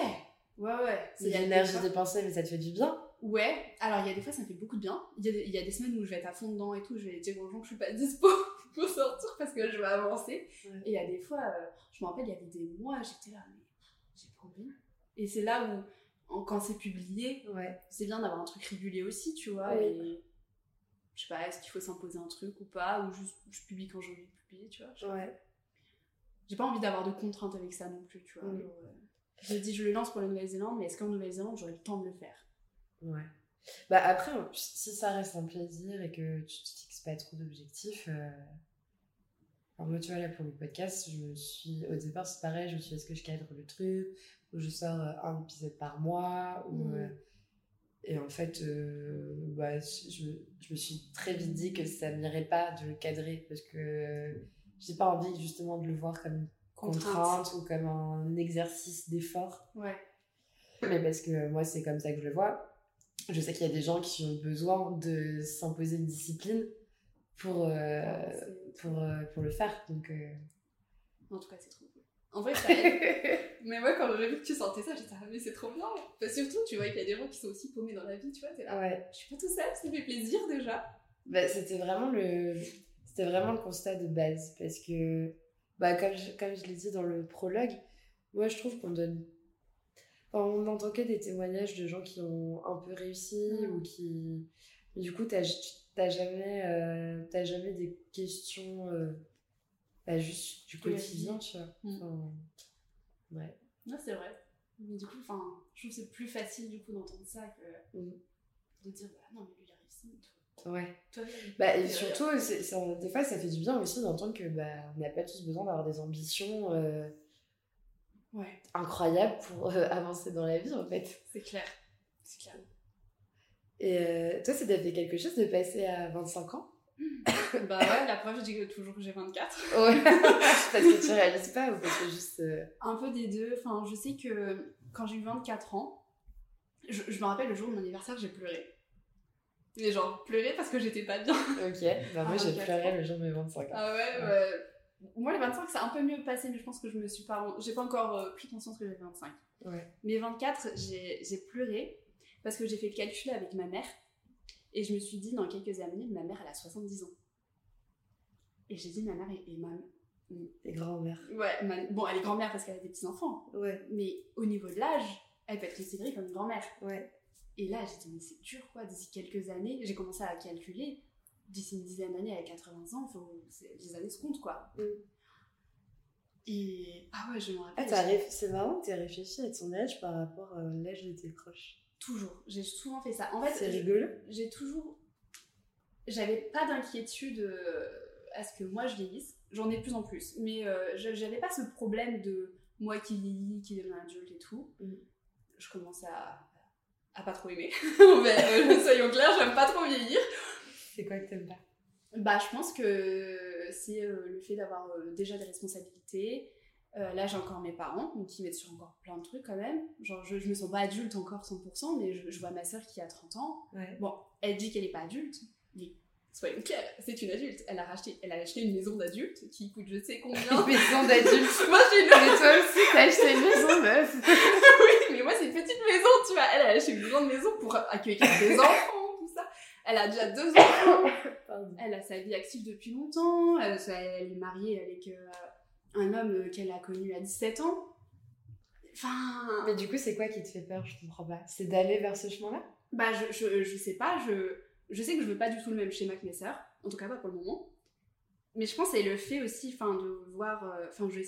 ouais, ouais. C'est Il y a l'énergie dépensée, mais ça te fait du bien. Ouais, alors il y a des fois ça me fait beaucoup de bien. Il y, a des, il y a des semaines où je vais être à fond dedans et tout, je vais dire aux gens que je suis pas dispo pour sortir parce que je vais avancer. Ouais. Et il y a des fois, euh, je me rappelle, il y avait des mois, j'étais là, mais j'ai pas envie. Et c'est là où, en- quand c'est publié, Ouais. c'est bien d'avoir un truc régulier aussi, tu vois. Et je sais pas, est-ce qu'il faut s'imposer un truc ou pas, ou juste je publie quand j'ai envie de publier, tu vois. Ouais. J'ai pas envie d'avoir de contraintes avec ça non plus, tu vois. Mm. genre, euh, je me dis, je le lance pour la Nouvelle-Zélande, mais est-ce qu'en Nouvelle-Zélande, j'aurai le temps de le faire? Ouais. Bah après, si ça reste un plaisir et que tu te fixes pas trop d'objectifs. euh, Alors moi, tu vois, là, pour le podcast, je me suis. Au départ, c'est pareil, je me suis dit, est-ce que je cadre le truc Ou je sors euh, un épisode par mois ou, Mhm. euh, Et en fait, bah, je, je me suis très vite dit que ça m'irait pas de le cadrer parce que j'ai pas envie justement de le voir comme une contrainte ou comme un exercice d'effort. Ouais. Mais parce que moi, c'est comme ça que je le vois. Je sais qu'il y a des gens qui ont besoin de s'imposer une discipline pour, euh, pour, euh, pour le faire. Donc, euh, En tout cas, c'est trop cool. En vrai, ça aide. mais moi, quand j'ai vu que tu sentais ça, j'étais ah, mais c'est trop bien. Enfin, surtout, tu vois qu'il y a des gens qui sont aussi paumés dans la vie, tu vois. T'es là, ouais. je suis pas tout seul, ça fait plaisir déjà. Bah, c'était vraiment le c'était vraiment le constat de base parce que bah, comme je, comme je l'ai dit dans le prologue moi je trouve qu'on donne enfin, on n'entend que des témoignages de gens qui ont un peu réussi Mm. ou qui du coup t'as t'as jamais euh, t'as jamais des questions euh, bah, juste du quotidien tu vois Mm. Enfin, ouais Non, c'est vrai. Mais du coup, je trouve que c'est plus facile du coup d'entendre ça que Mm. de dire bah non, mais lui il a réussi. Ouais Bah, et euh, surtout, c'est- c'est- des fois, ça fait du bien aussi d'entendre que bah, on n'a pas tous besoin d'avoir des ambitions euh, Ouais, incroyables pour euh, avancer dans la vie, en fait. c'est clair. C'est clair. Et euh, toi, ça t'a fait quelque chose de passer à 25 ans? Bah ouais, la preuve, je dis que toujours que j'ai 24. Ouais. parce que tu réalises pas ou parce que juste. euh, Un peu des deux. Enfin, je sais que quand j'ai eu 24 ans, je, je me rappelle le jour de mon anniversaire, j'ai pleuré. Mais genre, pleuré parce que j'étais pas bien. Ok, bah, moi Ah, j'ai 24 pleuré le jour de mes 25 ans. Ah ouais, Ouais. ouais. Moi, les 25, c'est un peu mieux passé, mais je pense que je me suis pas. J'ai pas encore euh, pris conscience que j'avais 25. Ouais. Mais 24, j'ai pleuré parce que j'ai fait le calcul avec ma mère. Et je me suis dit, dans quelques années, ma mère, elle a 70 ans. Et j'ai dit, ma mère est, est ma. Les grands-mères. Ouais, ma- bon, elle est grand-mère parce qu'elle a des petits-enfants. Ouais, Mais au niveau de l'âge, elle peut être considérée comme une grand-mère. ouais. Et là, j'ai dit, mais c'est dur, quoi. D'ici quelques années, j'ai commencé à calculer. D'ici une dizaine d'années, avec 80 ans, faut... les années se comptent, quoi. Mm. Et. Ah ouais, je me Ah, rappelle. réf- c'est marrant que t'aies réfléchi à ton âge par rapport à l'âge de tes proches. Toujours. J'ai souvent fait ça. En fait, C'est rigolo. j'ai toujours. J'avais pas d'inquiétude euh, à ce que moi je vieillisse. J'en ai de plus en plus. Mais euh, je- j'avais pas ce problème de moi qui vieillis, qui devient adulte et tout. Mm. Je commençais à, à pas trop aimer. Mais, euh, soyons clairs, j'aime pas trop vieillir. C'est quoi que t'aimes pas? Bah, je pense que c'est euh, le fait d'avoir euh, déjà des responsabilités. Euh, là, j'ai encore mes parents, donc ils mettent sur encore plein de trucs quand même. Genre, je, je me sens pas adulte encore 100%, mais je, je vois ma soeur qui a 30 ans. Ouais. Bon, elle dit qu'elle est pas adulte, soyons clairs, c'est une adulte. Elle a, racheté, elle a acheté une maison d'adulte qui coûte je sais combien. Une maison d'adulte. moi, j'ai une Mais toi aussi, t'as acheté une maison meuf. oui, mais moi, c'est une petite maison, tu vois. Elle, a acheté une grande maison pour accueillir des enfants, tout ça. Elle a déjà deux enfants. Elle a sa vie active depuis longtemps. Elle, elle est mariée avec euh, un homme euh, qu'elle a connu à 17 ans. Enfin. Mais du coup, c'est quoi qui te fait peur? Je comprends pas. C'est d'aller vers ce chemin-là? Bah, je, je, je sais pas. Je, je sais que je veux pas du tout le même schéma que mes sœurs. En tout cas, pas pour le moment. Mais je pense que c'est le fait aussi enfin, de voir. euh, Enfin, je,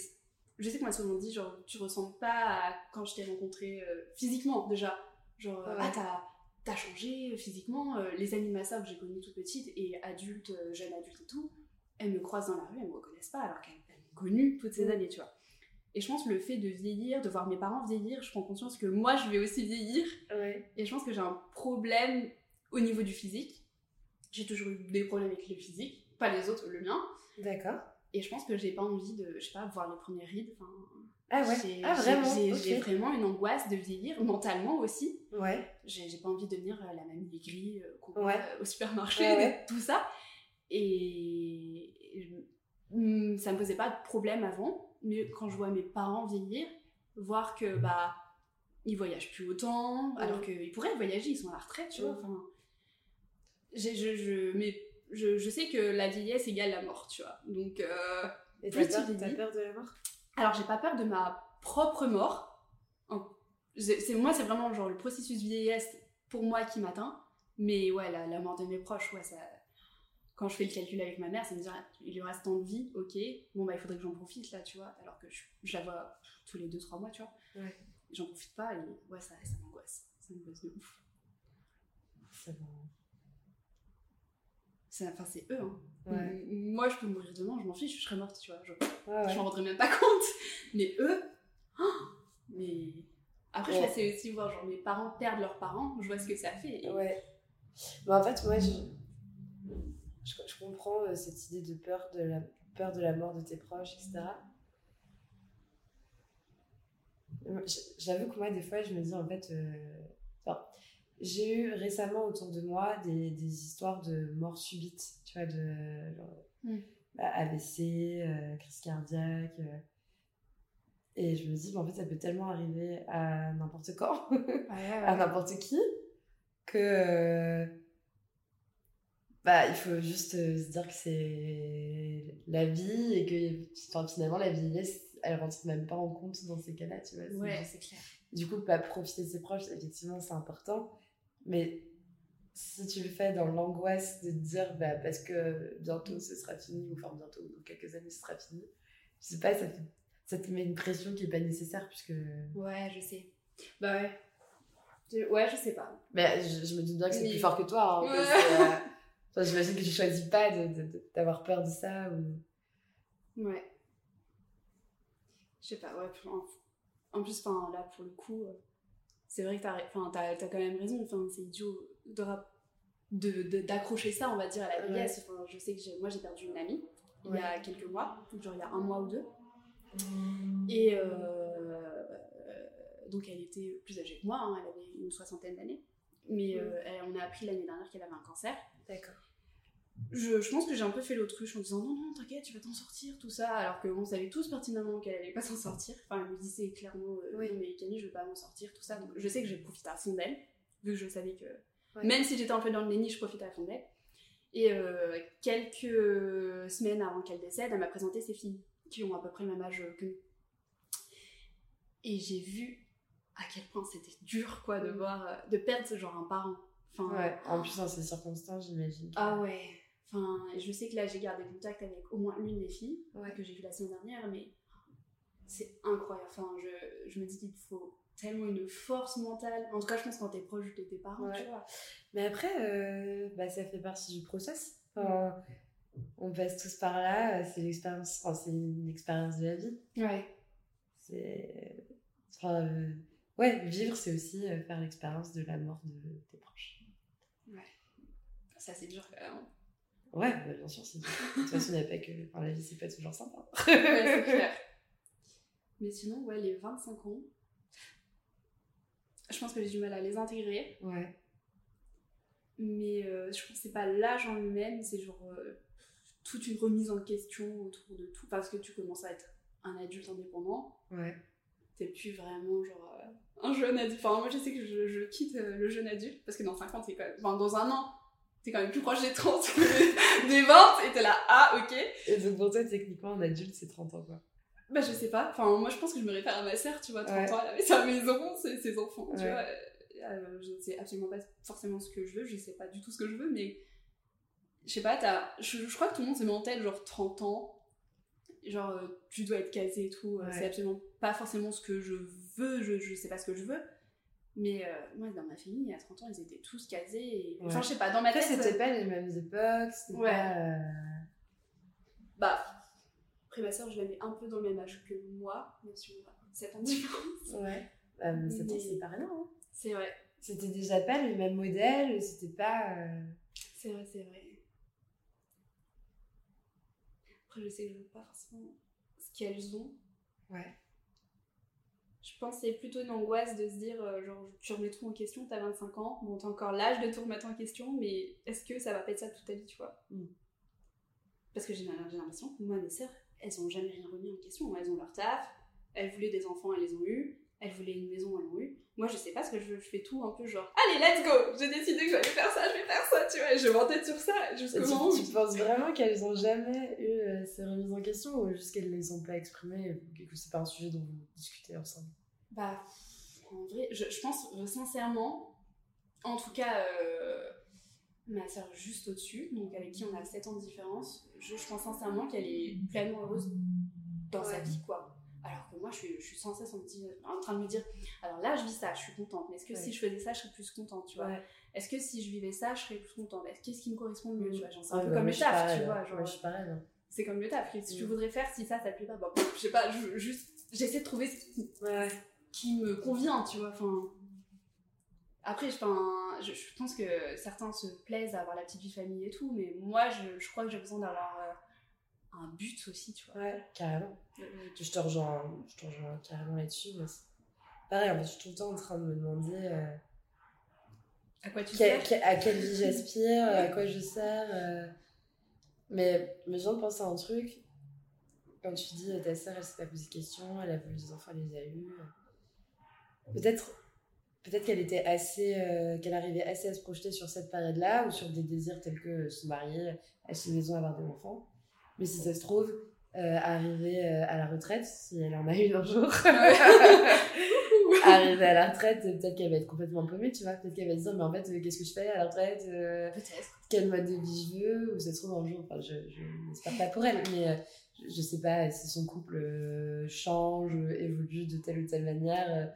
je sais qu'on m'a souvent dit, genre, tu ressembles pas à quand je t'ai rencontré euh, physiquement déjà. Genre, euh, Ouais. ah, t'as. T'as changé physiquement. Euh, les amis de ma sœur que j'ai connues toute petite et adultes, euh, jeunes adultes et tout, elles me croisent dans la rue, elles me reconnaissent pas alors qu'elles elles m'ont connue toutes ces années, tu vois. Et je pense que le fait de vieillir, de voir mes parents vieillir, je prends conscience que moi je vais aussi vieillir Ouais. et je pense que j'ai un problème au niveau du physique. J'ai toujours eu des problèmes avec le physique, pas les autres, le mien. D'accord. Et je pense que j'ai pas envie de, je sais pas, voir les premières rides. Enfin, Ah ouais. Ah vraiment. J'ai vraiment une angoisse de vieillir, mentalement aussi. Ouais. J'ai pas envie de devenir euh, la mamie aigrie euh, qu'on Ouais. euh, au supermarché, Ouais, ouais. tout ça. Et je- hum, ça me posait pas de problème avant, mais quand je vois mes parents vieillir, voir que bah ils voyagent plus autant, alors qu'ils pourraient voyager, ils sont à la retraite, tu vois. Enfin, je, je, mais je, je sais que la vieillesse égale la mort, tu vois. Donc, euh, Et Plus t'as peur, tu vieillis. peur de la mort? Alors j'ai pas peur de ma propre mort. En- c'est c'est- moi, c'est vraiment genre le processus vieillesse pour moi qui m'atteint. Mais ouais, la, la mort de mes proches, ouais, ça. Quand je fais le calcul avec ma mère, ça me dit il lui reste tant de vie, ok. Bon bah il faudrait que j'en profite là, tu vois. Alors que je, je la vois tous les 2-3 mois, tu vois. Ouais. J'en profite pas et ouais, ça, ça m'angoisse. Ça m'angoisse de ouf. C'est bon. Enfin, c'est eux, hein. Ouais. Moi, je peux mourir demain, je m'en fiche, je serais morte, tu vois. Je, Ouais, ouais. je m'en rendrais même pas compte. Mais eux, oh, mais après, je Ouais. laisse aussi voir, genre mes parents perdent leurs parents, je vois ce que ça fait. et- Ouais. Mais en fait, moi, je, je, je comprends euh, cette idée de peur de, la, peur de la mort de tes proches, etc. J'avoue que moi, des fois, je me dis, en fait, euh, enfin, j'ai eu récemment autour de moi des, des histoires de mort subite, tu vois, de genre, Mm. bah, AVC, euh, crise cardiaque. euh, et je me dis, bah, en fait, ça peut tellement arriver à n'importe quand à n'importe qui que euh, bah il faut juste euh, se dire que c'est la vie et que enfin, finalement la vieillesse elle rentre même pas en compte dans ces cas-là tu vois Ouais, c'est clair. du coup pas profiter de ses proches effectivement c'est important mais si tu le fais dans l'angoisse de te dire bah, parce que bientôt ce sera fini ou enfin bientôt dans quelques années ce sera fini je sais pas ça, fait- ça te met une pression qui est pas nécessaire puisque Ouais, je sais. Bah ouais. Je- Ouais, je sais pas. Mais je, je me dis bien que c'est plus fort que toi. hein, Ouais. euh, enfin, J'imagine que tu choisis pas de- de- de- d'avoir peur de ça. Ou... Ouais. Je sais pas, ouais. En, en plus, enfin, là, pour le coup, euh, c'est vrai que t'as enfin, t'as- t'as quand même raison. Enfin, c'est idiot de rap- de- de- d'accrocher ça, on va dire, à la vieillesse. Enfin, je sais que j'ai- moi, j'ai perdu une amie il y a quelques mois, genre il y a un mois ou deux. Et euh, donc elle était plus âgée que moi, hein, elle avait une soixantaine d'années. Mais euh, elle- on a appris l'année dernière qu'elle avait un cancer. D'accord. Je, je pense que j'ai un peu fait l'autruche en disant non, non, t'inquiète, tu vas t'en sortir, tout ça. Alors qu'on savait tous pertinemment qu'elle allait pas s'en sortir. Enfin, elle me disait clairement euh, Oui. mais Camille, je vais pas m'en sortir, tout ça. Donc je sais que j'ai profité à fond d'elle, vu que je savais que Ouais. même si j'étais un peu dans le déni, je profitais à fond d'elle. Et euh, quelques semaines avant qu'elle décède, elle m'a présenté ses filles, qui ont à peu près le même âge que nous. Et j'ai vu à quel point c'était dur, quoi, de Mm. voir, euh, de perdre genre un parent. Enfin, Ouais. En plus, dans ces circonstances, j'imagine. que- ah ouais. Enfin, je sais que là, j'ai gardé contact avec au moins l'une des filles Ouais. que j'ai vue la semaine dernière, mais c'est incroyable. Enfin, je, je me dis qu'il faut tellement une force mentale. En tout cas, je pense quand t'es proche de tes parents, Ouais. tu vois. Mais après, euh, bah, ça fait partie du process. Enfin, on passe tous par là. C'est l'expérience. Enfin, c'est une expérience de la vie. Ouais. C'est. Enfin, euh, ouais, vivre, c'est aussi euh, faire l'expérience de la mort de tes proches. Ça, c'est dur quand même. Ouais, bah, bien sûr, c'est. De toute façon, il n'y a pas que. Enfin, la vie, c'est pas toujours sympa. ouais, c'est clair. Mais sinon, ouais, les 25 ans, je pense que j'ai du mal à les intégrer. Ouais. Mais euh, je pense que c'est pas l'âge en lui-même, c'est genre euh, toute une remise en question autour de tout. Parce que tu commences à être un adulte indépendant. Ouais. T'es plus vraiment genre euh, un jeune adulte. Enfin, moi je sais que je, je quitte le jeune adulte parce que dans 5 ans, t'es quand même. Enfin, dans un an, t'es quand même plus proche des 30 que des, des 20 et t'es là, ah ok. Et donc, pour toi, techniquement, un adulte, c'est 30 ans, quoi. Bah, je sais pas. Enfin, moi je pense que je me réfère à ma sœur, tu vois, 30 Ouais. ans, elle avait sa maison, ses, ses enfants, tu vois. Euh, je ne sais absolument pas forcément ce que je veux, je sais pas du tout ce que je veux, mais je sais pas, t'as- je, je crois que tout le monde se met en tête genre 30 ans, genre euh, tu dois être casé et tout, euh, Ouais. c'est absolument pas forcément ce que je veux, je, je sais pas ce que je veux. Mais euh, moi, dans ma famille, à 30 ans, ils étaient tous casés. Et... Enfin, je sais pas, dans ma tête. c'était pas les mêmes époques, c'était Ouais. pas. euh, Bah, après ma soeur, je la mets un peu dans le même âge que moi, même si on a 7 ans de différence. Ouais. Bah, mais c'est pas rien. hein. C'est vrai. C'était déjà pas le même modèle, c'était pas. euh, C'est vrai, c'est vrai. Après, je sais que je veux pas forcément ce qu'elles ont. Ouais. Je pense que c'est plutôt une angoisse de se dire, euh, genre, tu remets tout en question, t'as 25 ans, bon, t'as encore l'âge de tout remettre en question, mais est-ce que ça va pas être ça toute ta vie, tu vois? Mm. Parce que j'ai l'impression que moi, mes sœurs, elles ont jamais rien remis en question. Elles ont leur taf, elles voulaient des enfants, elles les ont eu, elles voulaient une maison, elles l'ont eu. Moi, je sais pas ce que je fais tout un peu genre, allez, let's go J'ai décidé que j'allais faire ça, je vais faire ça, tu vois, et je m'entête sur ça jusqu'au tu, moment où tu penses vraiment qu'elles ont jamais eu euh, ces remises en question ou juste qu'elles les ont pas exprimées et que c'est pas un sujet dont vous discutez ensemble? Bah, en vrai, je, je pense euh, sincèrement, en tout cas, euh, ma soeur juste au-dessus, donc avec qui on a 7 ans de différence, je, je pense sincèrement qu'elle est pleinement heureuse dans sa vie, quoi. Alors que moi, je suis, je suis sans cesse en, train de me dire, alors là, je vis ça, je suis contente, mais est-ce que Ouais. si je faisais ça, je serais plus contente, tu vois? Ouais. Est-ce que si je vivais ça, je serais plus contente? Est-ce- Qu'est-ce qui me correspond le mieux, tu vois? C'est un peu bah, comme le taf, tu vois. hein. Genre, je suis pareil. hein. c'est comme le taf. Si tu Mm. voudrais faire, si ça, ça te plaît pas, je sais pas, je, juste, j'essaie de trouver ce qui, Ouais. qui me convient, tu vois. Enfin, après, je, enfin, je, je pense que certains se plaisent à avoir la petite vie famille et tout, mais moi, je, je crois que j'ai besoin d'avoir euh, un but aussi, tu vois. Ouais, carrément. Je te rejoins, je te rejoins carrément là-dessus. c'est- Pareil, en fait, je suis tout le temps en train de me demander euh, À quoi tu sers? à quelle vie j'aspire, à quoi je sers. euh. Mais, mais je viens de penser à un truc. Quand tu dis ta sœur, elle s'est pas posé de questions, elle a voulu des enfants, elle les a eus. Peut-être peut-être qu'elle était assez. euh, qu'elle arrivait assez à se projeter sur cette période-là ou sur des désirs tels que se marier, acheter une maison, avoir des enfants. Mais si ça se trouve, euh, arriver euh, à la retraite, si elle en a une un jour, arriver à la retraite, peut-être qu'elle va être complètement paumée, tu vois. Peut-être qu'elle va se dire, mais en fait, euh, qu'est-ce que je fais à la retraite euh. Quel mode de vie je veux Ou ça se trouve un jour, enfin, je, je n'espère pas pour elle, mais je, je sais pas si son couple change, évolue de telle ou telle manière.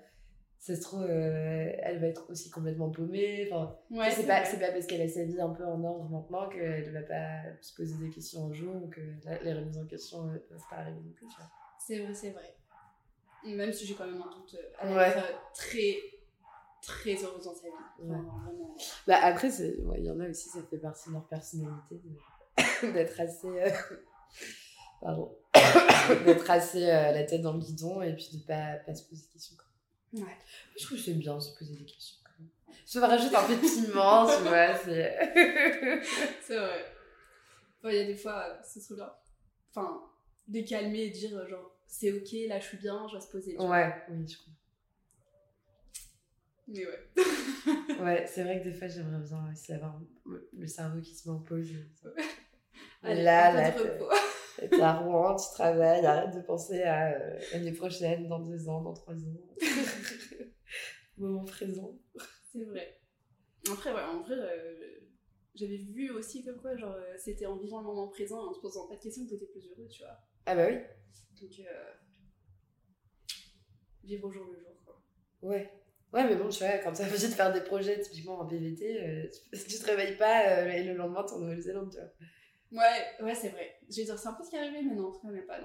Euh, ça se trouve, euh, elle va être aussi complètement paumée. Enfin, Ouais, c'est pas, pas parce qu'elle a sa vie un peu en ordre maintenant qu'elle va pas se poser des questions un jour ou que les remises en question ne peuvent pas arriver non plus. tu vois. C'est vrai, c'est vrai. Même si j'ai quand même un doute, euh, elle Ouais. va être euh, très, très heureuse dans sa vie. Enfin, Ouais. vraiment. Bah après, il y en a aussi, ça fait partie de leur personnalité d'être assez. euh, Pardon. d'être assez euh, la tête dans le guidon et puis de pas, pas se poser de questions. quoi. Ouais. Je trouve que c'est bien de se poser des questions. Quand même. Je me rajoute un peu de piment, tu vois. C'est... C'est vrai. Enfin, Il y a des fois, euh, ce serait bien. Enfin, décalmer et dire, genre, c'est ok, là je suis bien, je vais se poser. Ouais, oui, je comprends. Mais ouais. Ouais, c'est vrai que des fois, j'aimerais bien aussi avoir le cerveau qui se met en pause. Allez, là, là, de repos. T'es à Rouen, tu travailles, arrête de penser à euh, l'année prochaine, dans deux ans, dans trois ans. Moment présent. C'est vrai. Après, ouais, en vrai, euh, j'avais vu aussi comme quoi, genre, euh, c'était en vivant le moment présent et en se posant pas de questions que t'étais plus heureux, tu vois. Ah bah oui. Donc, euh, vivre au jour le jour, quoi. Ouais. Ouais, mais bon, tu vois, quand t'as envie de faire des projets, typiquement en PVT, euh, tu, tu te réveilles pas et le lendemain, t'es en Nouvelle-Zélande, tu vois. Ouais, ouais, c'est vrai. Je vais dire, c'est un peu ce qui est arrivé, mais non, en tout cas, mais pas.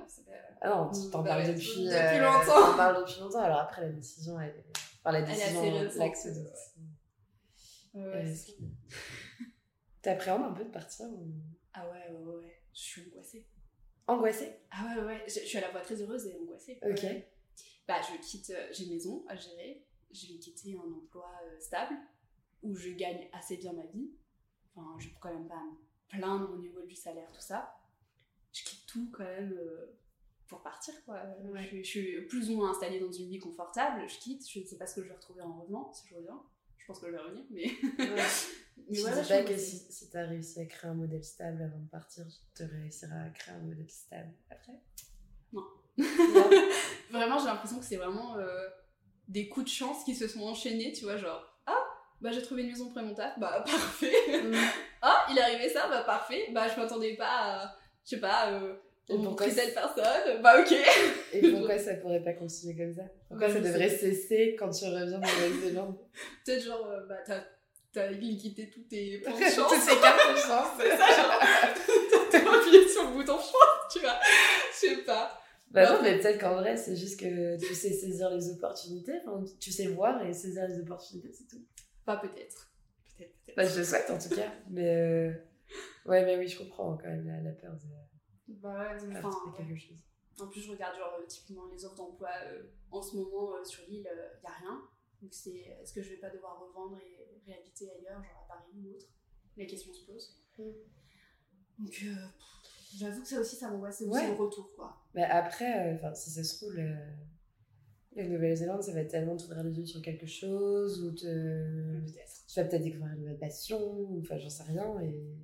Ah non, tu t'en Bah parles depuis, depuis euh, longtemps. t'en parles depuis longtemps. Alors après, la décision, elle est... Enfin, la décision, l'axe ouais. de... Ouais, Euh, T'appréhendes un peu de partir ou... Ah ouais, ouais, ouais. Je suis angoissée. Angoissée? Ah ouais, ouais. Je, je suis à la fois très heureuse et angoissée. Ok. Ouais. Bah, je quitte, euh, j'ai une maison à gérer, je vais quitter un emploi stable où je gagne assez bien ma vie. Enfin, je peux quand même pas me plaindre au niveau du salaire, tout ça. Je quitte tout quand même euh, pour partir, quoi. Ouais. Je, suis- je suis plus ou moins installée dans une vie confortable, je quitte, je ne sais pas ce que je vais retrouver en revenant, si je reviens. Je pense que je vais revenir, mais. Ouais. mais tu voilà, dis je pas que si, si t'as réussi à créer un modèle stable avant de partir, tu réussiras à créer un modèle stable après Non. Non. Vraiment, j'ai l'impression que c'est vraiment euh, des coups de chance qui se sont enchaînés, tu vois, genre, ah, bah j'ai trouvé une maison près mon taf, bah parfait. Ah, il est arrivé ça, bah parfait. Bah je m'attendais pas à, je sais pas, euh, au pourquoi telle personne, bah ok. Et pourquoi ça pourrait pas continuer comme ça? Pourquoi Bah, ça devrait sais. cesser quand tu reviens de Nouvelle-Zélande Peut-être genre, euh, bah t'as, t'as quitté tous tes points de chance. Toutes ces cartes de chance c'est ça, genre, t'as appuyé sur le bouton chance, tu vois. Je sais pas. Bah non, mais peut-être qu'en vrai, c'est juste que tu sais saisir les opportunités, tu sais voir et saisir les opportunités, c'est tout. Pas peut-être. Peut-être. Bah, je le souhaite en tout cas. Mais euh, ouais, mais oui, je comprends quand même la, la peur de Bah ouais, enfin, quelque chose. En plus, je regarde genre euh, typiquement les offres d'emploi euh, en ce moment euh, sur l'île, il n'y a rien. Donc c'est est-ce que je vais pas devoir revendre et réhabiter ailleurs, genre à Paris ou autre? La question se pose. Mm. Donc euh, j'avoue que ça aussi, ça m'envoie, c'est aussi Ouais. le retour quoi. Mais après, euh, enfin, si ça se trouve, le- la Nouvelle-Zélande, ça va tellement t'ouvrir les yeux sur quelque chose, ou te... Peut-être. tu vas peut-être découvrir une nouvelle passion, ou enfin, j'en sais rien, et...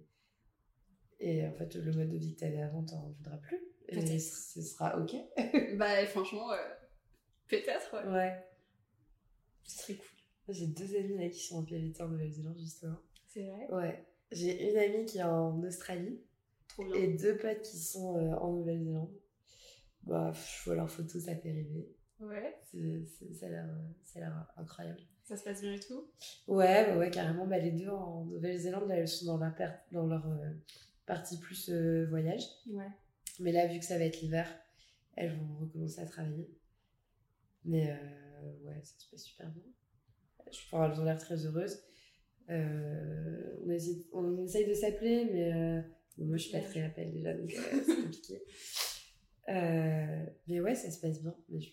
et en fait, le mode de vie que t'avais avant, t'en voudras plus. Et ce sera ok. bah franchement, euh, peut-être, ouais. Ouais. Ce serait cool. J'ai deux amis là, qui sont en PLT en Nouvelle-Zélande, justement. C'est vrai? Ouais. J'ai une amie qui est en Australie, Trop bien. et deux potes qui sont euh, en Nouvelle-Zélande. Bah, je vois leurs photos, ça fait rêver. Ouais, ça a l'air incroyable. ça se passe bien et tout? Ouais, bah ouais, carrément. Bah, les deux en Nouvelle-Zélande, là, elles sont dans leur, per- dans leur euh, partie plus euh, voyage. Ouais. Mais là, vu que ça va être l'hiver, elles vont recommencer à travailler. Mais euh, ouais, ça se passe super bien. Je, enfin, elles ont l'air très heureuses. Euh, on, hésite- on essaye de s'appeler, mais bon, moi, je suis pas très appel déjà, donc c'est compliqué. Mais ouais, ça se passe bien. Mais je-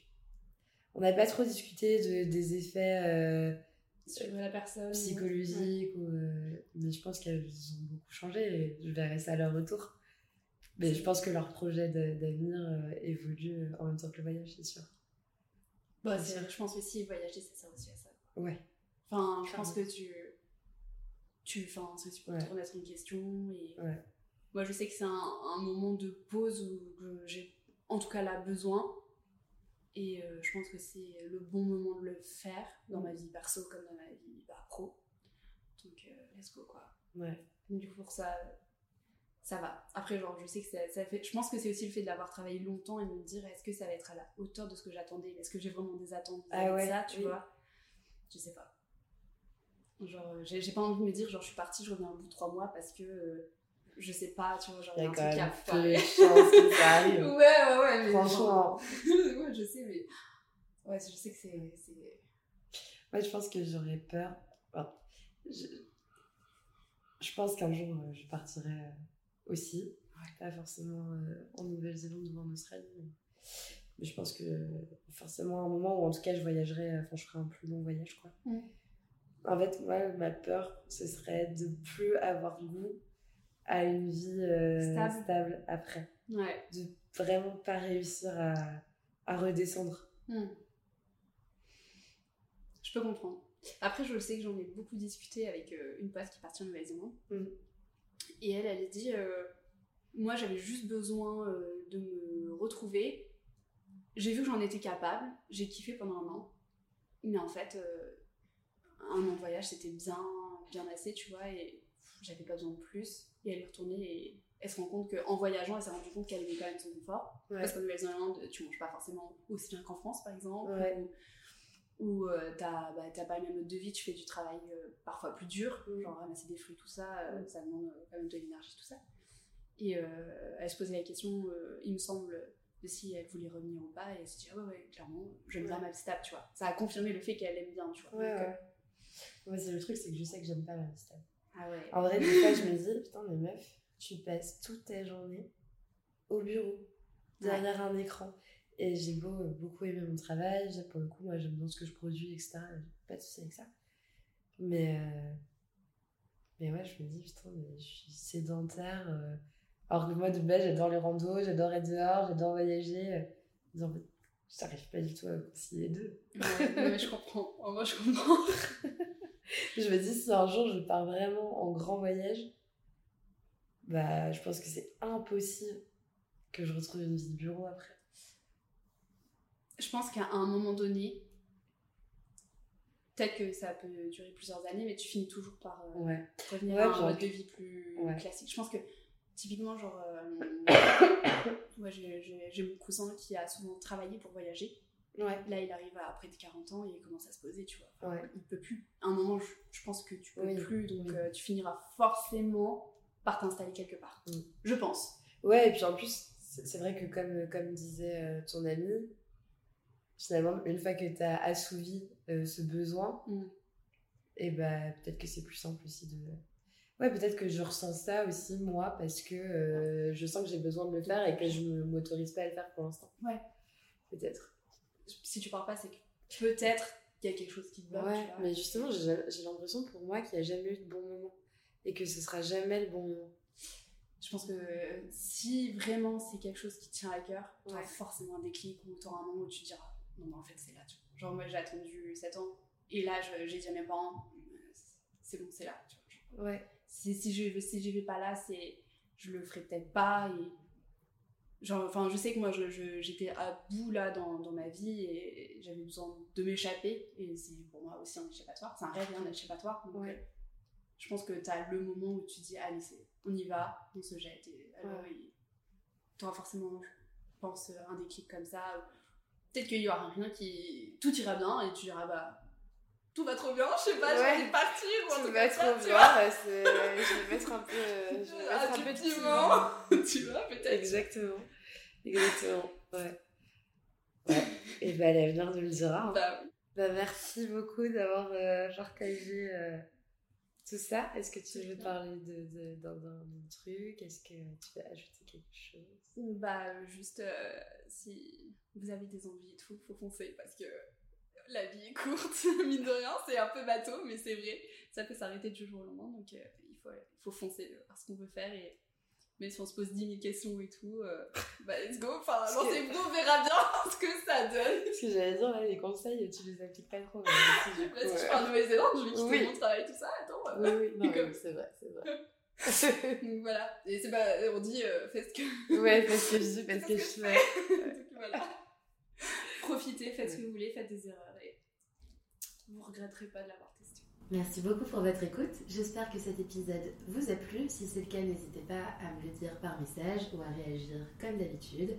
On n'a pas trop discuté de, des effets euh, Sur la personne. psychologiques, ou, euh, mais je pense qu'elles ont beaucoup changé et je verrai ça à leur retour. Mais je pense que leur projet d'avenir euh, évolue en même temps que le voyage, c'est sûr. Bah, je pense aussi voyager, ça sert aussi à ça. Ouais. Enfin, je pense que tu. Tu, enfin, aussi pour Ouais. te remettre en question. Et Ouais. moi, je sais que c'est un, un moment de pause où j'ai, en tout cas, là, besoin. Et euh, je pense que c'est le bon moment de le faire dans ma vie perso comme dans ma vie bah, pro. Donc, euh, let's go, quoi. Ouais. Du coup, pour ça, ça va. Après, genre, je sais que ça, ça fait. Je pense que c'est aussi le fait d'avoir travaillé longtemps et de me dire est-ce que ça va être à la hauteur de ce que j'attendais? Est-ce que j'ai vraiment des attentes Ah de ouais, ça, tu oui. vois? Je sais pas. Genre, j'ai j'ai pas envie de me dire, genre, je suis partie, je reviens au bout de trois mois parce que euh, je sais pas, tu vois, genre, Il y a un truc arrive. Ouais, ouais, ouais, mais. Franchement. genre- ouais, je sais, mais. Ouais, je sais que c'est. Moi, je pense que j'aurais peur. enfin, je... je pense qu'un jour, euh, je partirai euh, aussi. Pas forcément euh, en Nouvelle-Zélande ou en Australie. Mais... mais je pense que forcément, à un moment où, en tout cas, je voyagerai, enfin, je ferai un plus long voyage, quoi. En fait, moi, ma peur, ce serait de plus avoir goût à une vie euh, Stable. stable après. Ouais. De vraiment pas réussir à, à redescendre. Hmm. Je peux comprendre. Après, je sais que j'en ai beaucoup discuté avec euh, une pote qui est partie en Nouvelle-Zélande. Mm. Et elle, elle a dit euh, Moi, j'avais juste besoin de me retrouver. J'ai vu que j'en étais capable. J'ai kiffé pendant un an. Mais en fait, un an de voyage, c'était bien, bien assez, tu vois. Et j'avais pas besoin de plus. Et elle est retournée et elle se rend compte qu'en voyageant, elle s'est rendue compte qu'elle aimait quand même son confort. Ouais. Parce qu'en Nouvelle-Zélande, tu manges pas forcément aussi bien qu'en France, par exemple. Ouais. Ou, ou euh, t'as bah, t'as pas le même mode de vie, tu fais du travail euh, parfois plus dur, Mm. genre ramasser des fruits, tout ça, euh, ça demande euh, quand même de l'énergie, tout ça. Et elle se posait la question, il me semble, de si elle voulait revenir ou pas, et elle s'est dit, ah ouais, ouais, clairement, j'aime bien Ouais. ma stable, tu vois. Ça a confirmé le fait qu'elle aime bien, tu vois. Ouais, Donc, ouais. Moi, c'est le truc, c'est que je sais que j'aime pas vie stable. Ah ouais. En vrai, des fois, je me dis, putain, mais meuf, tu passes toute ta journée au bureau, derrière un écran. Et j'ai beau, euh, beaucoup aimé mon travail, pour le coup, moi, j'aime bien ce que je produis, etc. Pas de soucis avec ça. Mais, euh, mais ouais, je me dis, putain, mais je suis sédentaire. euh, Alors que moi, de base, j'adore les randos, j'adore être dehors, j'adore voyager. euh, mais en fait, j'arrive pas du tout à concilier les deux. Ouais, mais je comprends. En vrai, je comprends. Je me dis, si un jour je pars vraiment en grand voyage, bah, je pense que c'est impossible que je retrouve une vie de bureau après. je pense qu'à un moment donné, peut-être que ça peut durer plusieurs années, mais tu finis toujours par euh, Ouais. revenir Ouais, à un mode de vie plus Ouais. classique. Je pense que typiquement, genre, euh, moi j'ai mon cousin qui a souvent travaillé pour voyager. Ouais. Là, il arrive à près de 40 ans et il commence à se poser, tu vois. Enfin, Ouais. Il peut plus. À un moment, je, je pense que tu peux Oui, plus, donc oui. euh, tu finiras forcément par t'installer quelque part. Mm. Je pense. Ouais, et puis en plus, c'est vrai que comme, comme disait euh, ton ami, finalement, une fois que tu as assouvi euh, ce besoin, Mm. et bah, peut-être que c'est plus simple aussi de. Ouais, peut-être que je ressens ça aussi, moi, parce que euh, je sens que j'ai besoin de le faire et que je ne m'autorise pas à le faire pour l'instant. Ouais. Peut-être. Si tu parles pas, c'est que peut-être qu'il y a quelque chose qui te bloque. Ouais, tu vois. mais justement, j'ai l'impression pour moi qu'il n'y a jamais eu de bon moment. Et que ce sera jamais le bon moment. Je pense que euh, si vraiment c'est quelque chose qui te tient à cœur, tu Ouais. forcément un déclic ou tu auras un moment où tu te diras non, mais en fait, c'est là. tu vois. Genre, moi, j'ai attendu 7 ans et là, j'ai dit à mes parents c'est bon, c'est là. tu vois. Ouais. Si, si je si j'y vais pas là, c'est je le ferai peut-être pas. Et... Genre, enfin, je sais que moi, j'étais à bout là dans, dans ma vie et j'avais besoin de m'échapper. Et c'est pour moi aussi un échappatoire. C'est un rêve, un échappatoire. Donc, Ouais. euh, je pense que tu as le moment où tu dis allez, c'est- on y va, on se jette. Et alors, Ouais. tu auras forcément, je pense, un déclic comme ça. Peut-être qu'il y aura rien qui. Tout ira bien et tu diras bah. Tout va trop bien, je sais pas, j'ai Ouais. envie de partir ou un Tu truc vas comme ça, trop tu bien, vois. c'est- je vais mettre un peu, je vais mettre Ah, un peu de piment. tu vois, peut-être. Exactement. Exactement. Ouais. Ouais. Et bah l'avenir nous le dira. hein. Bah oui. Bah, merci beaucoup d'avoir euh, partagé euh, tout ça. Est-ce que tu veux parler de, d'un truc? Est-ce que tu veux ajouter quelque chose? Bah, juste euh, si vous avez des envies et tout, faut foncer parce que la vie est courte, mine de rien, c'est un peu bateau, mais c'est vrai, ça peut s'arrêter du jour au lendemain, donc euh, il, faut, il faut foncer vers ce qu'on veut faire et même si on se pose 10 000 questions et tout, euh, bah let's go, enfin Parce que- lancez-vous, on verra bien ce que ça donne. Ce que j'allais dire là, les conseils, tu les appliques pas trop. coup, Bah, si je euh, pars en Nouvelle-Zélande, je vais quitter Oui. mon travail, tout ça, attends. euh. Oui, oui, non, Comme- c'est vrai, c'est vrai. Donc voilà, et c'est pas, on dit euh, faites ce que. ouais, parce que je dis, parce que je fais. Donc voilà. Profitez, faites ce que vous voulez, faites des erreurs vous regretterez pas de l'avoir testé. Merci beaucoup pour votre écoute. J'espère que cet épisode vous a plu. Si c'est le cas, n'hésitez pas à me le dire par message ou à réagir comme d'habitude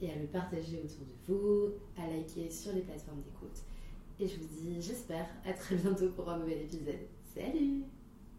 et à le partager autour de vous, à liker sur les plateformes d'écoute. Et je vous dis, j'espère, à très bientôt pour un nouvel épisode. Salut